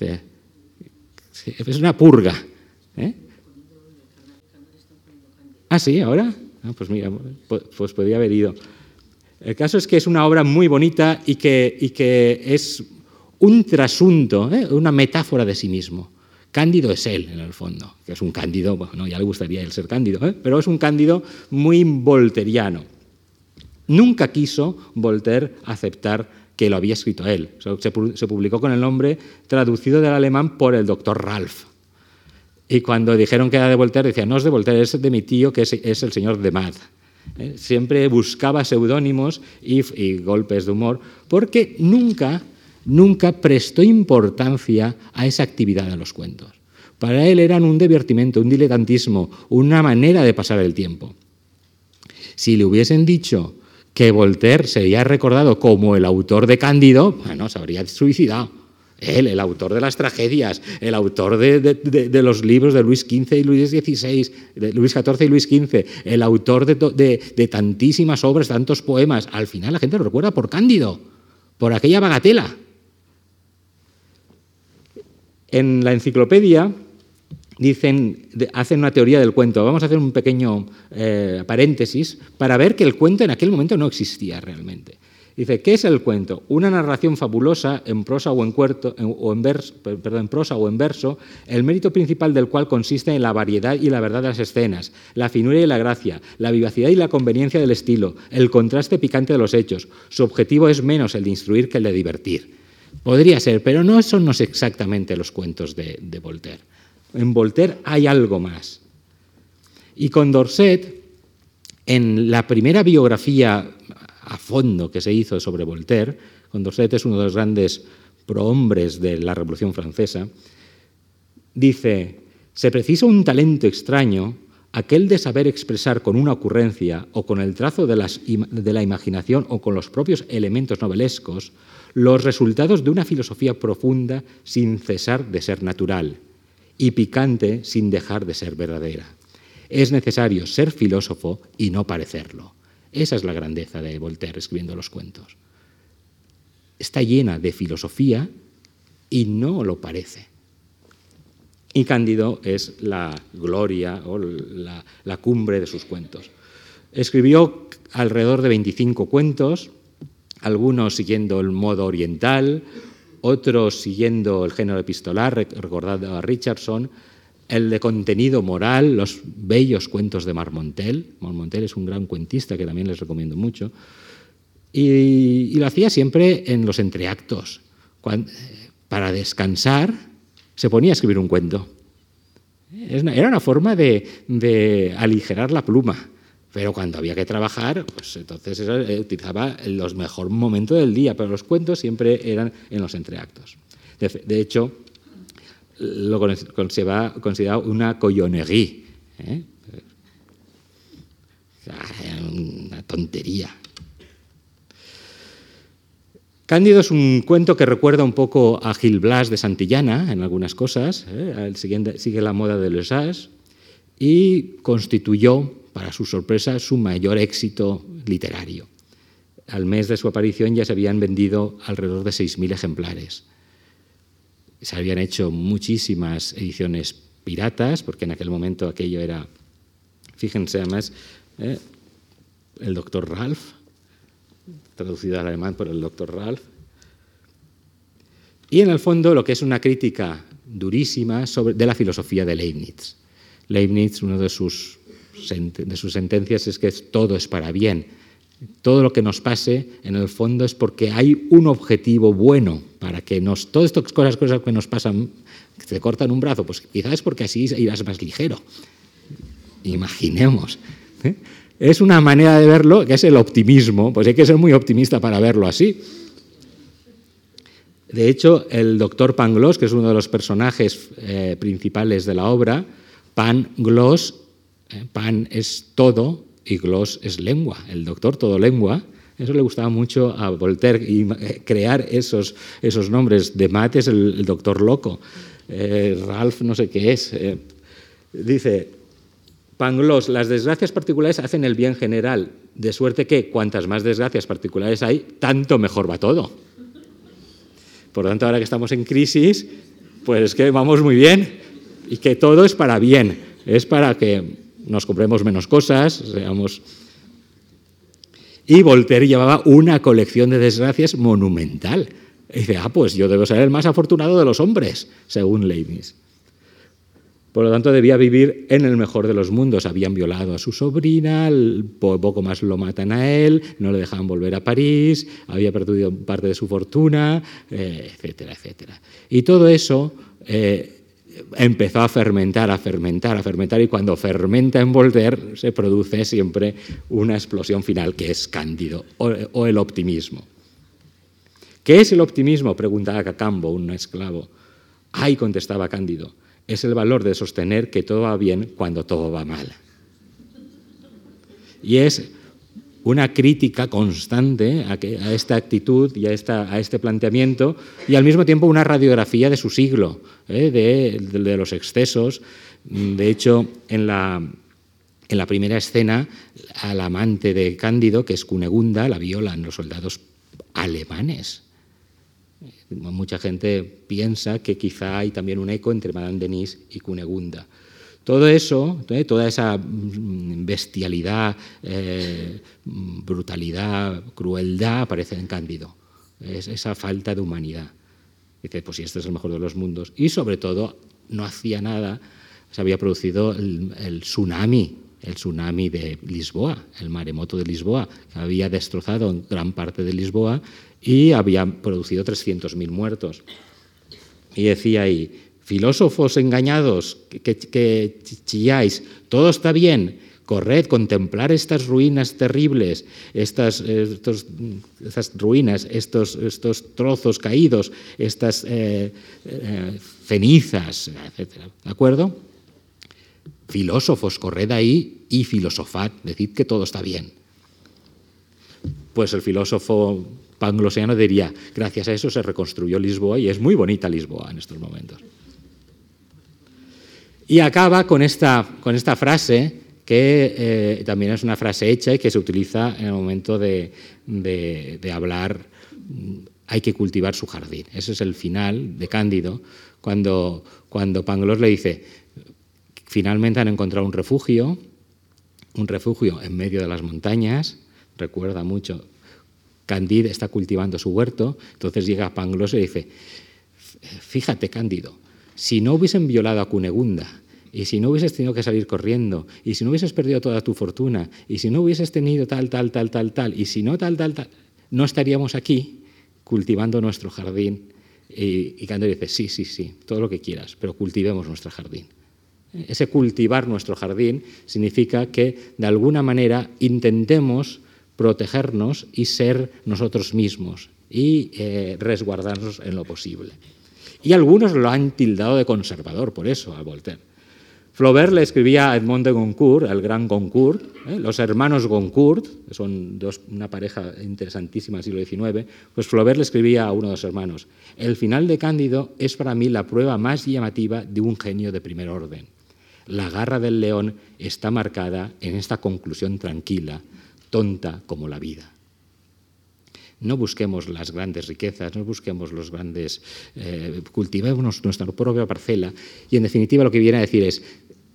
Es una purga. ¿eh? Ah, sí, ahora. Ah, pues mira, pues, podría haber ido. El caso es que es una obra muy bonita y que, y que es un trasunto, ¿eh? una metáfora de sí mismo. Cándido es él, en el fondo, que es un cándido, bueno, ya le gustaría él ser cándido, ¿eh? pero es un cándido muy volteriano. Nunca quiso Voltaire aceptar que lo había escrito él. Se, publicó con el nombre traducido del alemán por el doctor Ralph. Y cuando dijeron que era de Voltaire, decía, no es de Voltaire, es de mi tío, que es, el señor de Mad. ¿eh? Siempre buscaba seudónimos y golpes de humor, porque nunca nunca prestó importancia a esa actividad de los cuentos. Para él eran un divertimento, un diletantismo, una manera de pasar el tiempo. Si le hubiesen dicho que Voltaire sería recordado como el autor de Cándido, bueno, se habría suicidado. Él, el autor de las tragedias, el autor de, los libros de Luis XV y Luis XVI, de Luis XIV y Luis XV, el autor de, tantísimas obras, tantos poemas. Al final la gente lo recuerda por Cándido, por aquella bagatela. En la enciclopedia dicen, hacen una teoría del cuento. Vamos a hacer un pequeño eh, paréntesis para ver que el cuento en aquel momento no existía realmente. Dice, ¿qué es el cuento? Una narración fabulosa en prosa o en, o en, verso, en prosa o en verso, el mérito principal del cual consiste en la variedad y la verdad de las escenas, la finura y la gracia, la vivacidad y la conveniencia del estilo, el contraste picante de los hechos. Su objetivo es menos el de instruir que el de divertir. Podría ser, pero no son exactamente los cuentos de, Voltaire. En Voltaire hay algo más. Y con Dorset, en la primera biografía a fondo que se hizo sobre Voltaire, Condorcet es uno de los grandes prohombres de la Revolución Francesa, dice, se precisa un talento extraño, aquel de saber expresar con una ocurrencia o con el trazo de, de la imaginación o con los propios elementos novelescos los resultados de una filosofía profunda sin cesar de ser natural y picante sin dejar de ser verdadera. Es necesario ser filósofo y no parecerlo. Esa es la grandeza de Voltaire escribiendo los cuentos. Está llena de filosofía y no lo parece. Y Cándido es la gloria o la, la cumbre de sus cuentos. Escribió alrededor de 25 cuentos, algunos siguiendo el modo oriental, otros siguiendo el género epistolar, recordando a Richardson, el de contenido moral, los bellos cuentos de Marmontel. Marmontel es un gran cuentista que también les recomiendo mucho. Y, lo hacía siempre en los entreactos. para descansar, se ponía a escribir un cuento. Era una forma de aligerar la pluma. Pero cuando había que trabajar, pues entonces eh, utilizaba los mejores momentos del día, pero los cuentos siempre eran en los entreactos. De, hecho, lo va considerado una coyonerie, ¿eh? una tontería. Cándido es un cuento que recuerda un poco a Gil Blas de Santillana en algunas cosas, ¿eh? sigue la moda de Lesage y constituyó para su sorpresa, su mayor éxito literario. Al mes de su aparición ya se habían vendido alrededor de 6.000 ejemplares. Se habían hecho muchísimas ediciones piratas, porque en aquel momento aquello era, fíjense además, ¿eh? el doctor Ralph, traducido al alemán por el doctor Ralph. Y en el fondo lo que es una crítica durísima sobre, de la filosofía de Leibniz. Leibniz, uno de sus de sus sentencias es que todo es para bien. Todo lo que nos pase, en el fondo, es porque hay un objetivo bueno para que nos. Todas estas cosas, cosas que nos pasan, que te cortan un brazo, pues quizás es porque así irás más ligero. Imaginemos. ¿eh? Es una manera de verlo que es el optimismo, pues hay que ser muy optimista para verlo así. De hecho, el doctor Pangloss, que es uno de los personajes eh, principales de la obra, Pangloss. Pan es todo y gloss es lengua. El doctor todo lengua Eso le gustaba mucho a Voltaire y eh, crear esos, esos nombres. De Mates, el, el doctor loco. Eh, Ralph, no sé qué es. Eh, dice, Pangloss, las desgracias particulares hacen el bien general, de suerte que cuantas más desgracias particulares hay, tanto mejor va todo. Por lo tanto, ahora que estamos en crisis, pues es que vamos muy bien y que todo es para bien, es para que nos compremos menos cosas, seamos y Voltaire llevaba una colección de desgracias monumental. Y dice, ah, pues yo debo ser el más afortunado de los hombres, según Leibniz. Por lo tanto, debía vivir en el mejor de los mundos. Habían violado a su sobrina, poco más lo matan a él, no le dejaban volver a París, había perdido parte de su fortuna, eh, etcétera, etcétera. Y todo eso eh, empezó a fermentar, a fermentar, a fermentar, y cuando fermenta en Voltaire se produce siempre una explosión final, que es Cándido, o, el optimismo. ¿Qué es el optimismo? preguntaba Cacambo, un esclavo. Ay, contestaba Cándido, es el valor de sostener que todo va bien cuando todo va mal. Y es una crítica constante a, esta actitud y a, este planteamiento y al mismo tiempo una radiografía de su siglo, ¿eh? de, los excesos. De hecho, en la, en la primera escena, al amante de Cándido, que es Cunegunda, la violan los soldados alemanes. Mucha gente piensa que quizá hay también un eco entre Madame Denis y Cunegunda. Todo eso, toda esa mm, bestialidad, eh, brutalidad, crueldad aparece en Cándido. Es esa falta de humanidad. Dice, pues si este es el mejor de los mundos. Y sobre todo, no hacía nada. Se había producido el, tsunami, el tsunami de Lisboa, el maremoto de Lisboa, que había destrozado gran parte de Lisboa y había producido 300.000 muertos. Y decía ahí, filósofos engañados que, chilláis, todo está bien, corred, contemplar estas ruinas terribles, estas, ruinas, estos, trozos caídos, estas eh, eh, cenizas, etc. ¿De acuerdo? Filósofos, corred ahí y filosofad, decid que todo está bien. Pues el filósofo panglosiano diría, gracias a eso se reconstruyó Lisboa y es muy bonita Lisboa en estos momentos. Y acaba con esta, con esta frase que eh, también es una frase hecha y que se utiliza en el momento de, hablar, hay que cultivar su jardín. Ese es el final de Cándido, cuando, cuando Pangloss le dice, finalmente han encontrado un refugio, un refugio en medio de las montañas, recuerda mucho, Cándido está cultivando su huerto, entonces llega Pangloss y le dice, fíjate Cándido, si no hubiesen violado a Cunegunda, y si no hubieses tenido que salir corriendo, y si no hubieses perdido toda tu fortuna, y si no hubieses tenido tal, tal, tal, tal, tal, y si no tal, tal, tal, no estaríamos aquí cultivando nuestro jardín. Y, y dice, sí, sí, sí, todo lo que quieras, pero cultivemos nuestro jardín. Ese cultivar nuestro jardín significa que de alguna manera intentemos protegernos y ser nosotros mismos y eh, resguardarnos en lo posible. Y algunos lo han tildado de conservador por eso a Voltaire. Flaubert le escribía a Edmond de Goncourt, el gran Goncourt, ¿eh? los hermanos Goncourt, son una pareja interesantísima del siglo XIX, pues Flaubert le escribía a uno de los hermanos, el final de Cándido es para mí la prueba más llamativa de un genio de primer orden. La garra del león está marcada en esta conclusión tranquila, tonta como la vida. No busquemos las grandes riquezas, no busquemos los grandes, eh, cultivemos nuestra propia parcela y en definitiva lo que viene a decir es,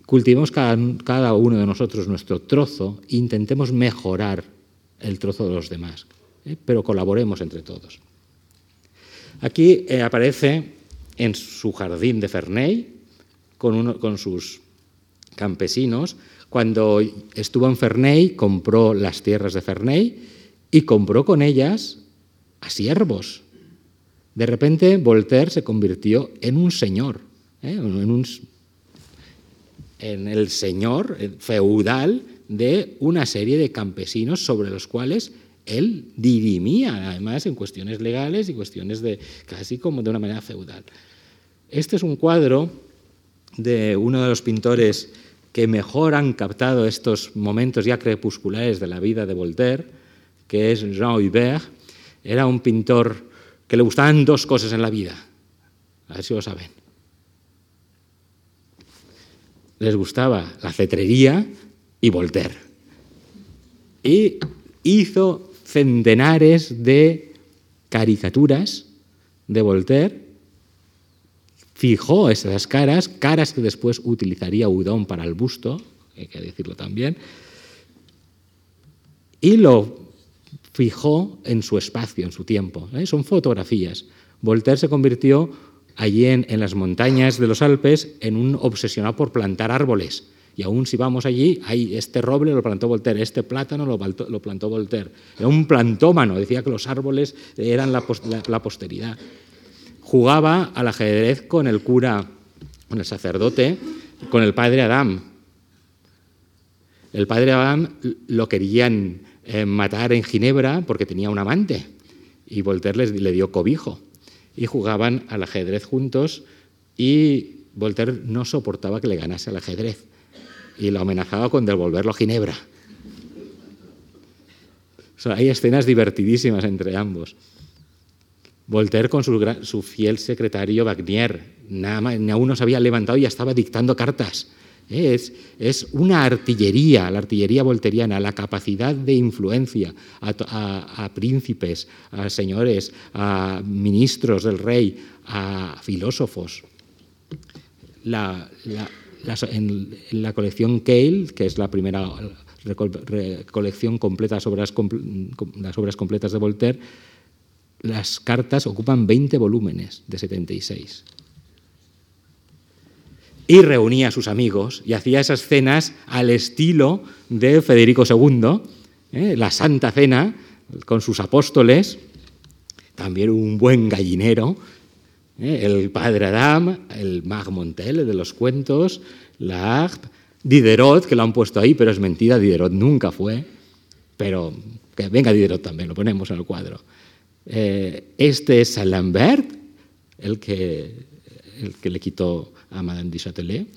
cultivemos cada, uno de nosotros nuestro trozo e intentemos mejorar el trozo de los demás, ¿eh? pero colaboremos entre todos. Aquí eh, aparece en su jardín de Ferney, con, con sus campesinos, cuando estuvo en Ferney, compró las tierras de Ferney y compró con ellas a siervos. De repente Voltaire se convirtió en un señor, ¿eh? en en el señor feudal de una serie de campesinos sobre los cuales él dirimía, además, en cuestiones legales y cuestiones de casi como de una manera feudal. Este es un cuadro de uno de los pintores que mejor han captado estos momentos ya crepusculares de la vida de Voltaire, que es Jean Hubert, era un pintor que le gustaban dos cosas en la vida. A ver si lo saben. Les gustaba la cetrería y Voltaire. Y hizo centenares de caricaturas de Voltaire, fijó esas caras, caras que después utilizaría Udon para el busto, hay que decirlo también, y lo fijó en su espacio, en su tiempo. ¿eh? Son fotografías. Voltaire se convirtió allí en, las montañas de los Alpes en un obsesionado por plantar árboles. Y aún si vamos allí, hay este roble lo plantó Voltaire, este plátano lo plantó, lo plantó Voltaire. Era un plantómano, decía que los árboles eran la, la, la posteridad. Jugaba al ajedrez con el cura, con el sacerdote, con el padre Adam. El padre Adam lo querían eh, matar en Ginebra porque tenía un amante y Voltaire les, le dio cobijo. Y jugaban al ajedrez juntos y Voltaire no soportaba que le ganase al ajedrez y lo amenazaba con devolverlo a Ginebra. O hay escenas divertidísimas entre ambos. Voltaire con su, fiel secretario Wagner, nada más, aún no se había levantado y ya estaba dictando cartas. Es, una artillería, la artillería volteriana, la capacidad de influencia a, príncipes, a señores, a ministros del rey, a filósofos. La, en, la colección Cale, que es la primera colección completa sobre las, las obras completas de Voltaire, las cartas ocupan 20 volúmenes de 76 y reunía a sus amigos y hacía esas cenas al estilo de Federico II, ¿eh? la Santa Cena con sus apóstoles, también un buen gallinero, ¿eh? el padre Adam, el Mag Montel de los cuentos, la Diderot, que lo han puesto ahí, pero es mentira, Diderot nunca fue, pero que venga Diderot también, lo ponemos en el cuadro. Eh, este es Saint Lambert, el que, el que le quitó a Madame du Châtelet.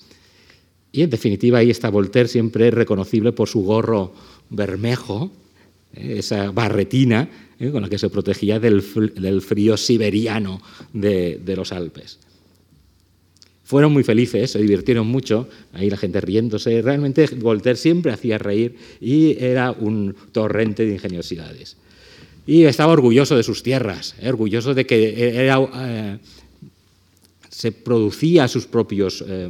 Y en definitiva ahí está Voltaire siempre reconocible por su gorro bermejo, eh, esa barretina eh, con la que se protegía del, del frío siberiano de, de, los Alpes. Fueron muy felices, se divirtieron mucho, ahí la gente riéndose. Realmente Voltaire siempre hacía reír y era un torrente de ingeniosidades. Y estaba orgulloso de sus tierras, eh, orgulloso de que era se producía sus propios eh,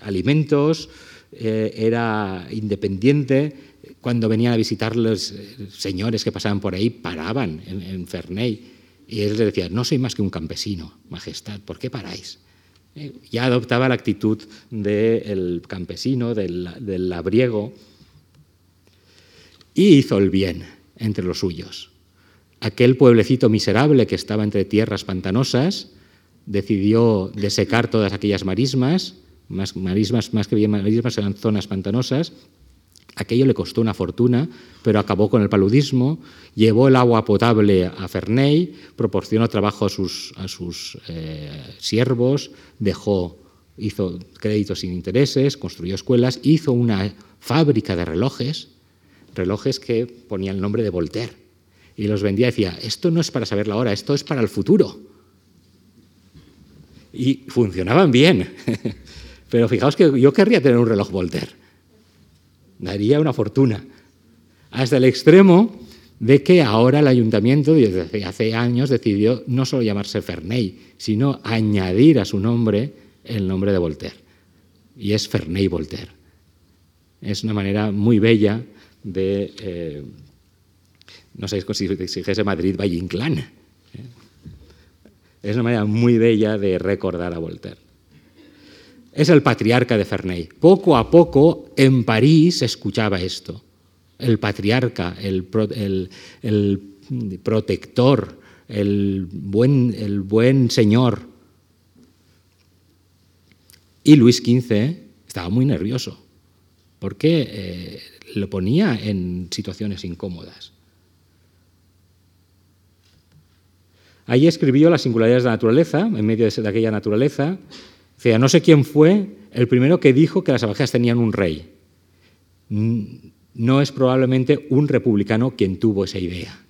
alimentos, eh, era independiente. Cuando venían a visitar los señores que pasaban por ahí, paraban en, en Ferney. Y él les decía, no soy más que un campesino, majestad, ¿por qué paráis? Eh, ya adoptaba la actitud del campesino, del, del labriego, y hizo el bien entre los suyos. Aquel pueblecito miserable que estaba entre tierras pantanosas, decidió desecar todas aquellas marismas, más marismas, más que bien marismas, eran zonas pantanosas. Aquello le costó una fortuna, pero acabó con el paludismo, llevó el agua potable a Ferney, proporcionó trabajo a sus, eh, siervos, dejó, hizo créditos sin intereses, construyó escuelas, hizo una fábrica de relojes, relojes que ponían el nombre de Voltaire, y los vendía y decía, esto no es para saber la hora, esto es para el futuro y funcionaban bien. Pero fijaos que yo querría tener un reloj Voltaire. Daría una fortuna. Hasta el extremo de que ahora el ayuntamiento, desde hace años, decidió no solo llamarse Ferney, sino añadir a su nombre el nombre de Voltaire. Y es Ferney Voltaire. Es una manera muy bella de, eh, no sé si dijese Madrid Valle Inclán. Es una manera muy bella de recordar a Voltaire. Es el patriarca de Ferney. Poco a poco en París se escuchaba esto. El patriarca, el, protector, el buen, el buen señor. Y Luis XV estaba muy nervioso porque eh, lo ponía en situaciones incómodas. Allí escribió las singularidades de la naturaleza, en medio de aquella naturaleza. no sé quién fue el primero que dijo que las abejas tenían un rey. no es probablemente un republicano quien tuvo esa idea.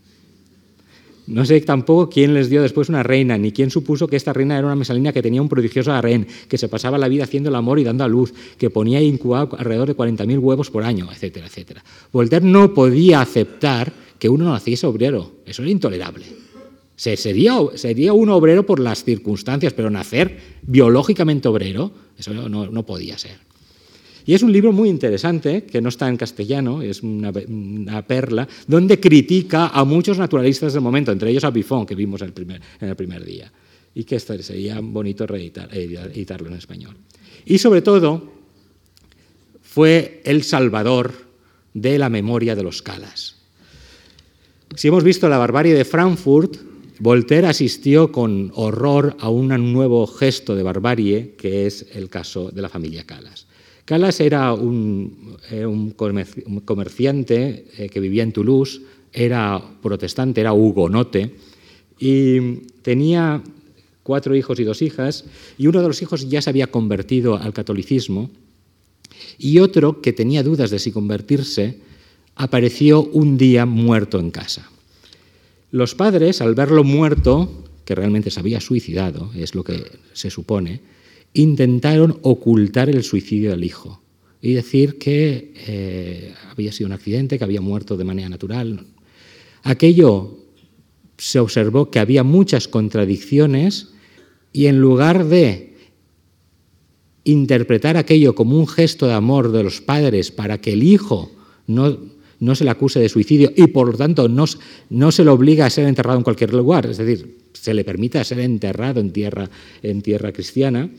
No sé tampoco quién les dio después una reina, ni quién supuso que esta reina era una mesalina que tenía un prodigioso harén, que se pasaba la vida haciendo el amor y dando a luz, que ponía incubado alrededor de 40.000 huevos por año, etcétera, etcétera. Voltaire no podía aceptar que uno naciese obrero. Eso era intolerable. Sería, sería un obrero por las circunstancias, pero nacer biológicamente obrero, eso no podía ser. Y es un libro muy interesante, que no está en castellano, es una, perla, donde critica a muchos naturalistas del momento, entre ellos a Buffon, que vimos en el primer, en el primer día, y que sería bonito reeditar, editarlo en español. Y sobre todo, fue el salvador de la memoria de los Calas. Si hemos visto la barbarie de Frankfurt, Voltaire asistió con horror a un nuevo gesto de barbarie, que es el caso de la familia Calas. Calas era un, comerciante eh, que vivía en Toulouse, era protestante, era hugonote, y tenía cuatro hijos y dos hijas, y uno de los hijos ya se había convertido al catolicismo, y otro, que tenía dudas de si convertirse, apareció un día muerto en casa. Los padres, al verlo muerto, que realmente se había suicidado, es lo que se supone, intentaron ocultar el suicidio del hijo y decir que eh, había sido un accidente, que había muerto de manera natural. Aquello se observó que había muchas contradicciones y en lugar de interpretar aquello como un gesto de amor de los padres para que el hijo no, no se le acuse de suicidio y por lo tanto no, no se le obliga a ser enterrado en cualquier lugar, es decir, se le permita ser enterrado en tierra, en tierra cristiana,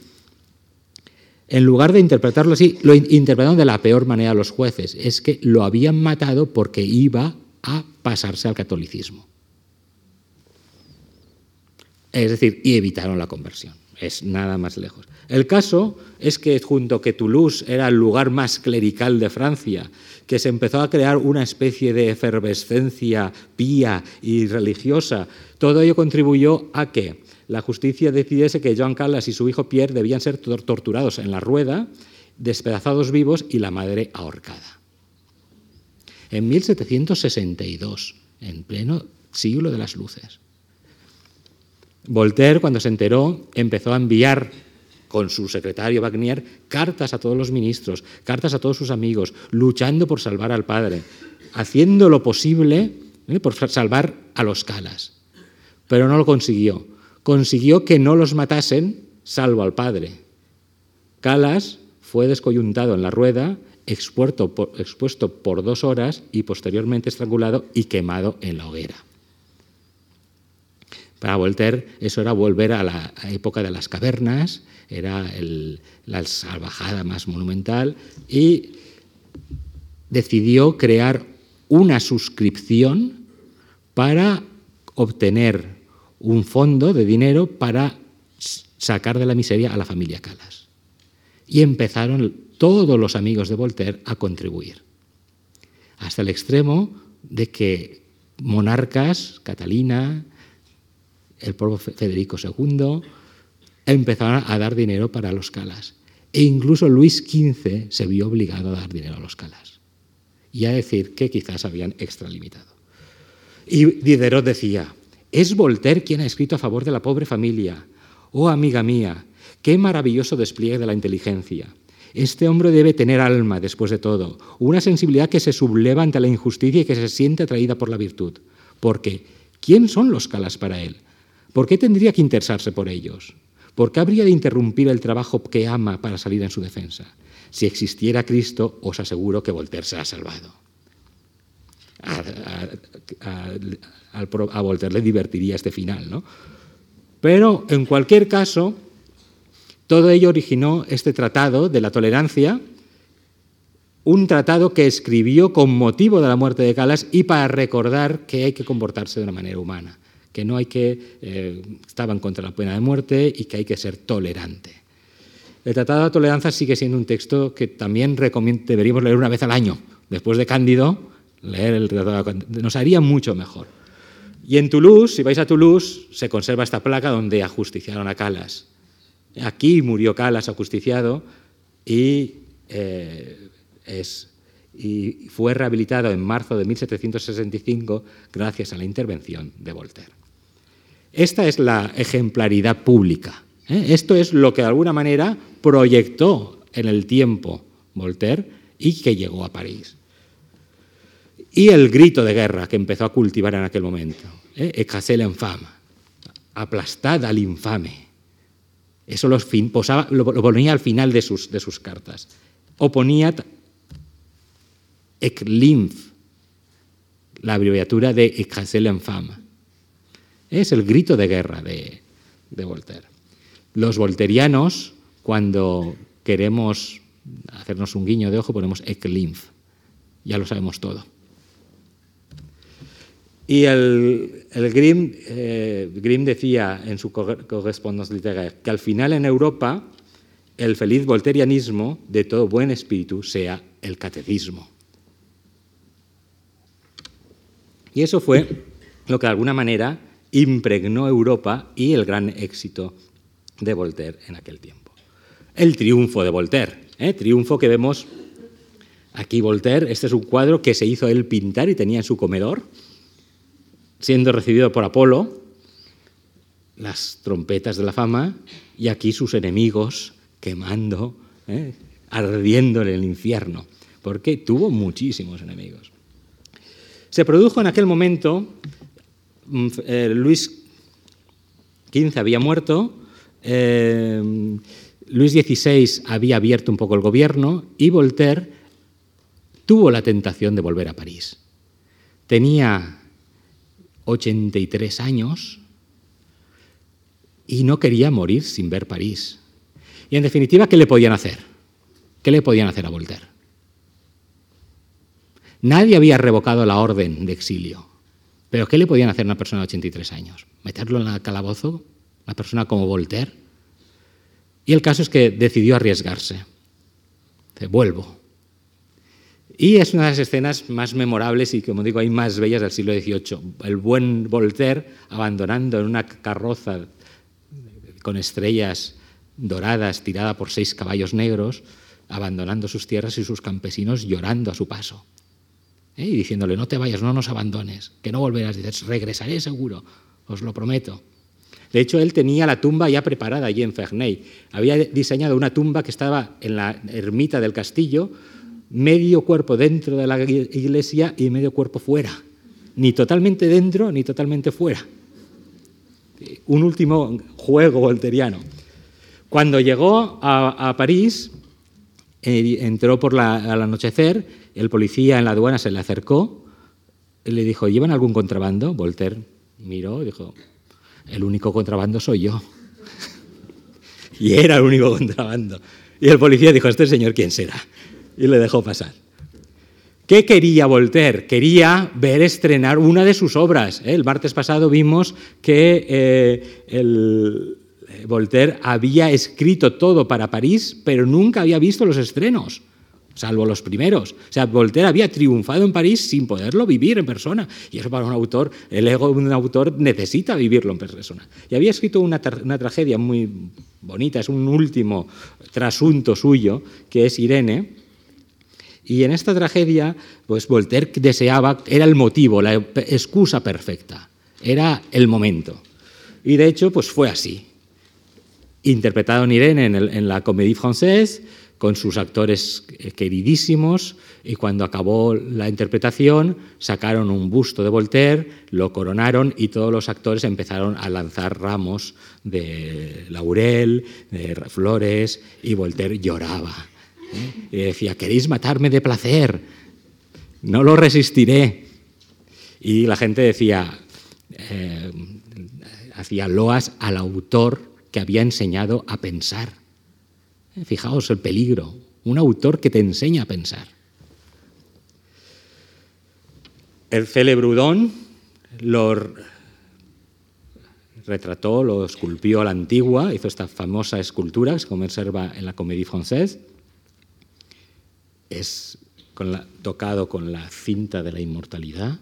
en lugar de interpretarlo así, lo interpretaron de la peor manera los jueces. Es que lo habían matado porque iba a pasarse al catolicismo. Es decir, y evitaron la conversión. Es nada más lejos. El caso es que junto que Toulouse era el lugar más clerical de Francia, que se empezó a crear una especie de efervescencia pía y religiosa, todo ello contribuyó a que la justicia decidiese que Joan Carlos y su hijo Pierre debían ser torturados en la rueda, despedazados vivos y la madre ahorcada. En 1762, en pleno siglo de las luces. Voltaire, cuando se enteró, empezó a enviar con su secretario Wagner cartas a todos los ministros, cartas a todos sus amigos, luchando por salvar al padre, haciendo lo posible ¿eh? por salvar a los Calas. Pero no lo consiguió consiguió que no los matasen, salvo al padre. Calas fue descoyuntado en la rueda, expuesto por, dos horas y posteriormente estrangulado y quemado en la hoguera. Para Voltaire eso era volver a la época de las cavernas, era la salvajada más monumental y decidió crear una suscripción para obtener un fondo de dinero para sacar de la miseria a la familia Calas. Y empezaron todos los amigos de Voltaire a contribuir, hasta el extremo de que monarcas, Catalina, el propio Federico II, empezaron a dar dinero para los Calas. E incluso Luis XV se vio obligado a dar dinero a los Calas y a decir que quizás habían extralimitado. Y Diderot decía, es Voltaire quien ha escrito a favor de la pobre familia. Oh, amiga mía, qué maravilloso despliegue de la inteligencia. Este hombre debe tener alma, después de todo, una sensibilidad que se subleva ante la injusticia y que se siente atraída por la virtud. Porque, ¿quién son los calas para él? ¿Por qué tendría que interesarse por ellos? ¿Por qué habría de interrumpir el trabajo que ama para salir en su defensa? Si existiera Cristo, os aseguro que Voltaire se ha salvado a, Voltaire le divertiría este final. ¿no? Pero, en cualquier caso, todo ello originó este tratado de la tolerancia, un tratado que escribió con motivo de la muerte de Calas y para recordar que hay que comportarse de una manera humana, que no hay que eh, estaban contra la pena de muerte y que hay que ser tolerante. El Tratado de la Tolerancia sigue siendo un texto que también deberíamos leer una vez al año. Después de Cándido, leer el Tratado de nos haría mucho mejor. Y en Toulouse, si vais a Toulouse, se conserva esta placa donde ajusticiaron a Calas. Aquí murió Calas ajusticiado y, eh, y fue rehabilitado en marzo de 1765 gracias a la intervención de Voltaire. Esta es la ejemplaridad pública. ¿eh? Esto es lo que de alguna manera proyectó en el tiempo Voltaire y que llegó a París. Y el grito de guerra que empezó a cultivar en aquel momento. ¿eh? Écrasé l'infame, aplastad al infame. Eso lo, ponía al final de sus, cartas. Oponía Eclinf, la abreviatura de Écrasé l'infame. Es el grito de guerra de, Voltaire. Los volterianos, cuando queremos hacernos un guiño de ojo, ponemos Eclinf. Ya lo sabemos todo. Y el, Grimm, eh, Grimm, decía en su correspondencia literaria que al final en Europa el feliz volterianismo de todo buen espíritu sea el catecismo. Y eso fue lo que de alguna manera impregnó Europa y el gran éxito de Voltaire en aquel tiempo. El triunfo de Voltaire, ¿eh? triunfo que vemos aquí Voltaire, este es un cuadro que se hizo él pintar y tenía en su comedor, siendo recibido por Apolo, las trompetas de la fama, y aquí sus enemigos quemando, ¿eh? ardiendo en el infierno, porque tuvo muchísimos enemigos. Se produjo en aquel momento, eh, Luis XV había muerto, eh, Luis XVI había abierto un poco el gobierno y Voltaire tuvo la tentación de volver a París. Tenía 83 años y no quería morir sin ver París. Y en definitiva, ¿qué le podían hacer? ¿Qué le podían hacer a Voltaire? Nadie había revocado la orden de exilio. ¿Pero qué le podían hacer a una persona de 83 años? ¿Meterlo en el calabozo? ¿Una persona como Voltaire? Y el caso es que decidió arriesgarse. Dice, vuelvo. Y es una de las escenas más memorables y, como digo, hay más bellas del siglo XVIII. El buen Voltaire abandonando en una carroza con estrellas doradas tirada por seis caballos negros, abandonando sus tierras y sus campesinos llorando a su paso. ¿Eh? Y diciéndole, no te vayas, no nos abandones, que no volverás. Dices, regresaré seguro, os lo prometo. De hecho, él tenía la tumba ya preparada allí en Ferney. Había diseñado una tumba que estaba en la ermita del castillo, medio cuerpo dentro de la iglesia y medio cuerpo fuera. Ni totalmente dentro ni totalmente fuera. Un último juego volteriano. Cuando llegó a, París, eh, entró por al anochecer, el policía en la aduana se le acercó, y le dijo, ¿llevan algún contrabando? Voltaire miró y dijo, el único contrabando soy yo. y era el único contrabando. Y el policía dijo, ¿este señor quién será? y le dejó pasar. ¿Qué quería Voltaire? Quería ver estrenar una de sus obras. ¿eh? El martes pasado vimos que eh, eh, Voltaire había escrito todo para París, pero nunca había visto los estrenos, salvo los primeros. O sea, Voltaire había triunfado en París sin poderlo vivir en persona. Y eso para un autor, el ego de un autor necesita vivirlo en persona. Y había escrito una, una tragedia muy bonita, es un último trasunto suyo, que es Irene y en esta tragedia, pues Voltaire deseaba, era el motivo, la excusa perfecta, era el momento. Y de hecho, pues fue así. Interpretado en Irene en, la Comédie Française, con sus actores queridísimos, y cuando acabó la interpretación, sacaron un busto de Voltaire, lo coronaron y todos los actores empezaron a lanzar ramos de laurel, de flores, y Voltaire lloraba y decía, ¿queréis matarme de placer? No lo resistiré. Y la gente decía, eh, hacía loas al autor que había enseñado a pensar. Eh, fijaos el peligro, un autor que te enseña a pensar. El celebrudón lo retrató, lo esculpió a la antigua, hizo esta famosa escultura que se conserva en la Comédie Française es tocado con la cinta de la inmortalidad.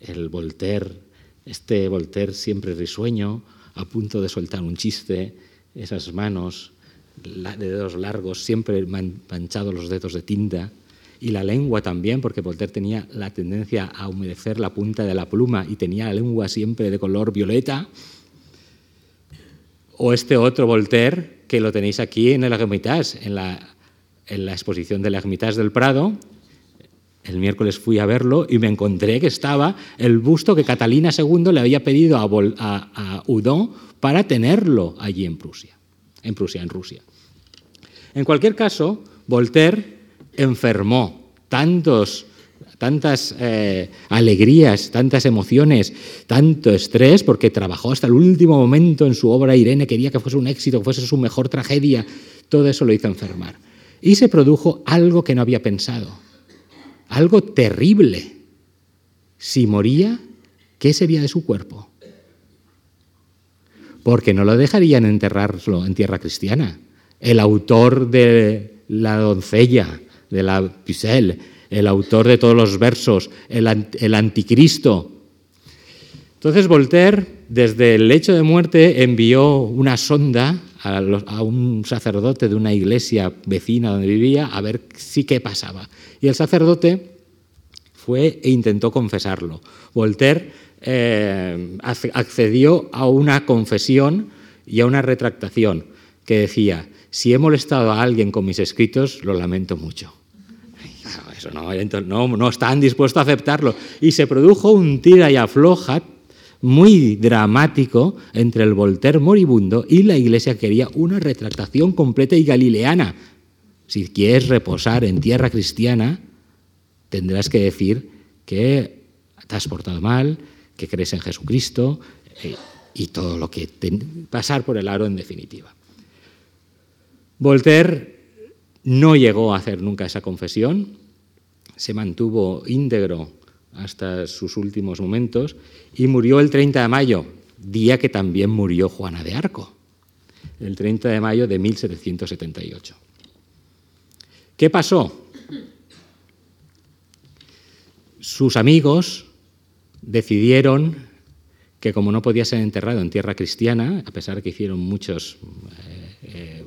El Voltaire, este Voltaire siempre risueño, a punto de soltar un chiste, esas manos de dedos largos, siempre manchados los dedos de tinta, y la lengua también, porque Voltaire tenía la tendencia a humedecer la punta de la pluma y tenía la lengua siempre de color violeta. O este otro Voltaire, que lo tenéis aquí en el Hermitage, en la, en la exposición del del Prado, el miércoles fui a verlo y me encontré que estaba el busto que Catalina II le había pedido a, a, Udon para tenerlo allí en Prusia, en Prusia, en Rusia. En cualquier caso, Voltaire enfermó tantos, tantas eh, alegrías, tantas emociones, tanto estrés, porque trabajó hasta el último momento en su obra. Irene quería que fuese un éxito, que fuese su mejor tragedia. Todo eso lo hizo enfermar. Y se produjo algo que no había pensado algo terrible. Si moría, ¿qué sería de su cuerpo? Porque no lo dejarían enterrarlo en tierra cristiana. El autor de La doncella, de la Pucelle, el autor de todos los versos, el, anticristo. Entonces Voltaire, desde el lecho de muerte, envió una sonda a, a, un sacerdote de una iglesia vecina donde vivía a ver si qué pasaba. Y el sacerdote fue e intentó confesarlo. Voltaire eh, accedió a una confesión y a una retractación que decía, si he molestado a alguien con mis escritos, lo lamento mucho. Eso no, no, no estaban dispuestos a aceptarlo. Y se produjo un tira y afloja muy dramático entre el Voltaire moribundo y la iglesia que quería una retractación completa y galileana. Si quieres reposar en tierra cristiana, tendrás que decir que te has portado mal, que crees en Jesucristo eh, y todo lo que pasar por el aro en definitiva. Voltaire no llegó a hacer nunca esa confesión, se mantuvo íntegro hasta sus últimos momentos y murió el 30 de mayo, día que también murió Juana de Arco, el 30 de mayo de 1778. ¿Qué pasó? sus amigos decidieron que como no podía ser enterrado en tierra cristiana, a pesar de que hicieron muchos, eh, eh,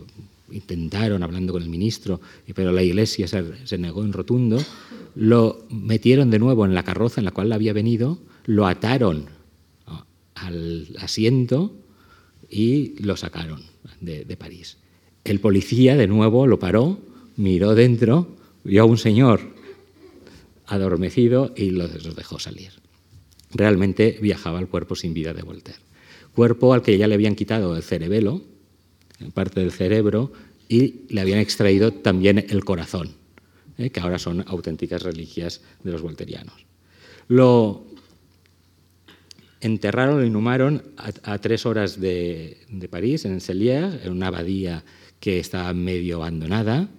intentaron hablando con el ministro, pero la iglesia se, negó en rotundo, lo metieron de nuevo en la carroza en la cual había venido, lo ataron al asiento y lo sacaron de, de París. El policía de nuevo lo paró, miró dentro, vio a un señor adormecido y los dejó salir. Realmente viajaba el cuerpo sin vida de Voltaire. Cuerpo al que ya le habían quitado el cerebelo, parte del cerebro, y le habían extraído también el corazón, ¿eh? que ahora son auténticas reliquias de los volterianos. Lo enterraron, lo inhumaron a, tres horas de, París, en Cellier, en una abadía que estaba medio abandonada,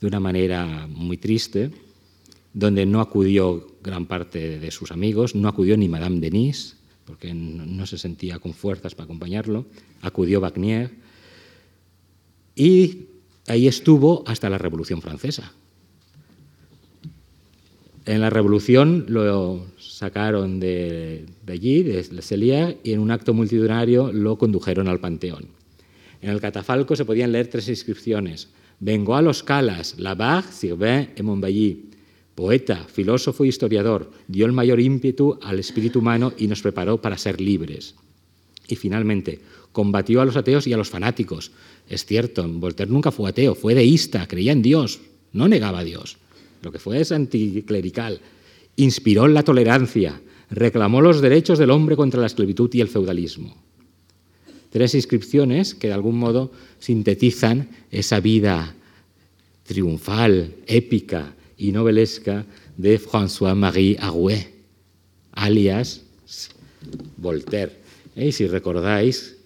de una manera muy triste donde no acudió gran parte de sus amigos, no acudió ni Madame Denis, porque no se sentía con fuerzas para acompañarlo, acudió Wagner, y ahí estuvo hasta la Revolución Francesa. En la Revolución lo sacaron de, allí, de Cellier, y en un acto multitudinario lo condujeron al Panteón. En el catafalco se podían leer tres inscripciones. Vengo a los Calas, Labarre, Sirvin y Montbailly Poeta, filósofo y historiador, dio el mayor ímpetu al espíritu humano y nos preparó para ser libres. Y finalmente, combatió a los ateos y a los fanáticos. Es cierto, Voltaire nunca fue ateo, fue deísta, creía en Dios, no negaba a Dios. Lo que fue es anticlerical. Inspiró la tolerancia, reclamó los derechos del hombre contra la esclavitud y el feudalismo. Tres inscripciones que de algún modo sintetizan esa vida triunfal, épica, y novelesca de François-Marie Arouet, alias Voltaire. Y si recordáis,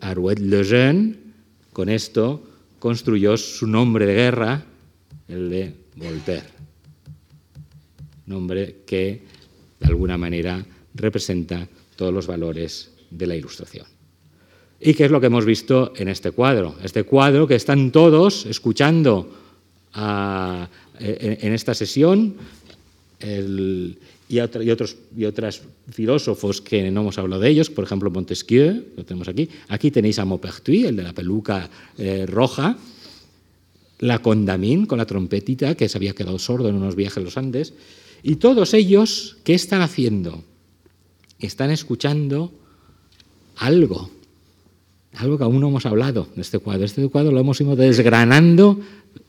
Arouet le Jeune, con esto construyó su nombre de guerra, el de Voltaire. Nombre que, de alguna manera, representa todos los valores de la Ilustración. ¿Y qué es lo que hemos visto en este cuadro? Este cuadro que están todos escuchando en, esta sesión y, otros y otros filósofos que no hemos hablado de ellos, por ejemplo Montesquieu, lo tenemos aquí. Aquí tenéis a Maupertuis, el de la peluca eh, roja, la Condamín con la trompetita, que se había quedado sordo en unos viajes en los Andes, y todos ellos, ¿qué están haciendo? Están escuchando algo, algo que aún no hemos hablado de este cuadro. Este cuadro lo hemos ido desgranando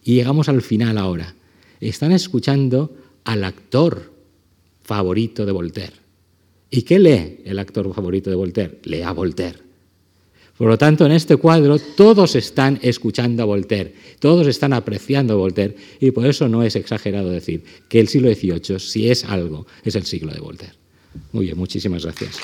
y llegamos al final ahora. Están escuchando al actor favorito de Voltaire. ¿Y qué lee el actor favorito de Voltaire? Lee a Voltaire. Por lo tanto, en este cuadro todos están escuchando a Voltaire, todos están apreciando a Voltaire, y por eso no es exagerado decir que el siglo XVIII, si es algo, es el siglo de Voltaire. Muy bien, muchísimas gracias.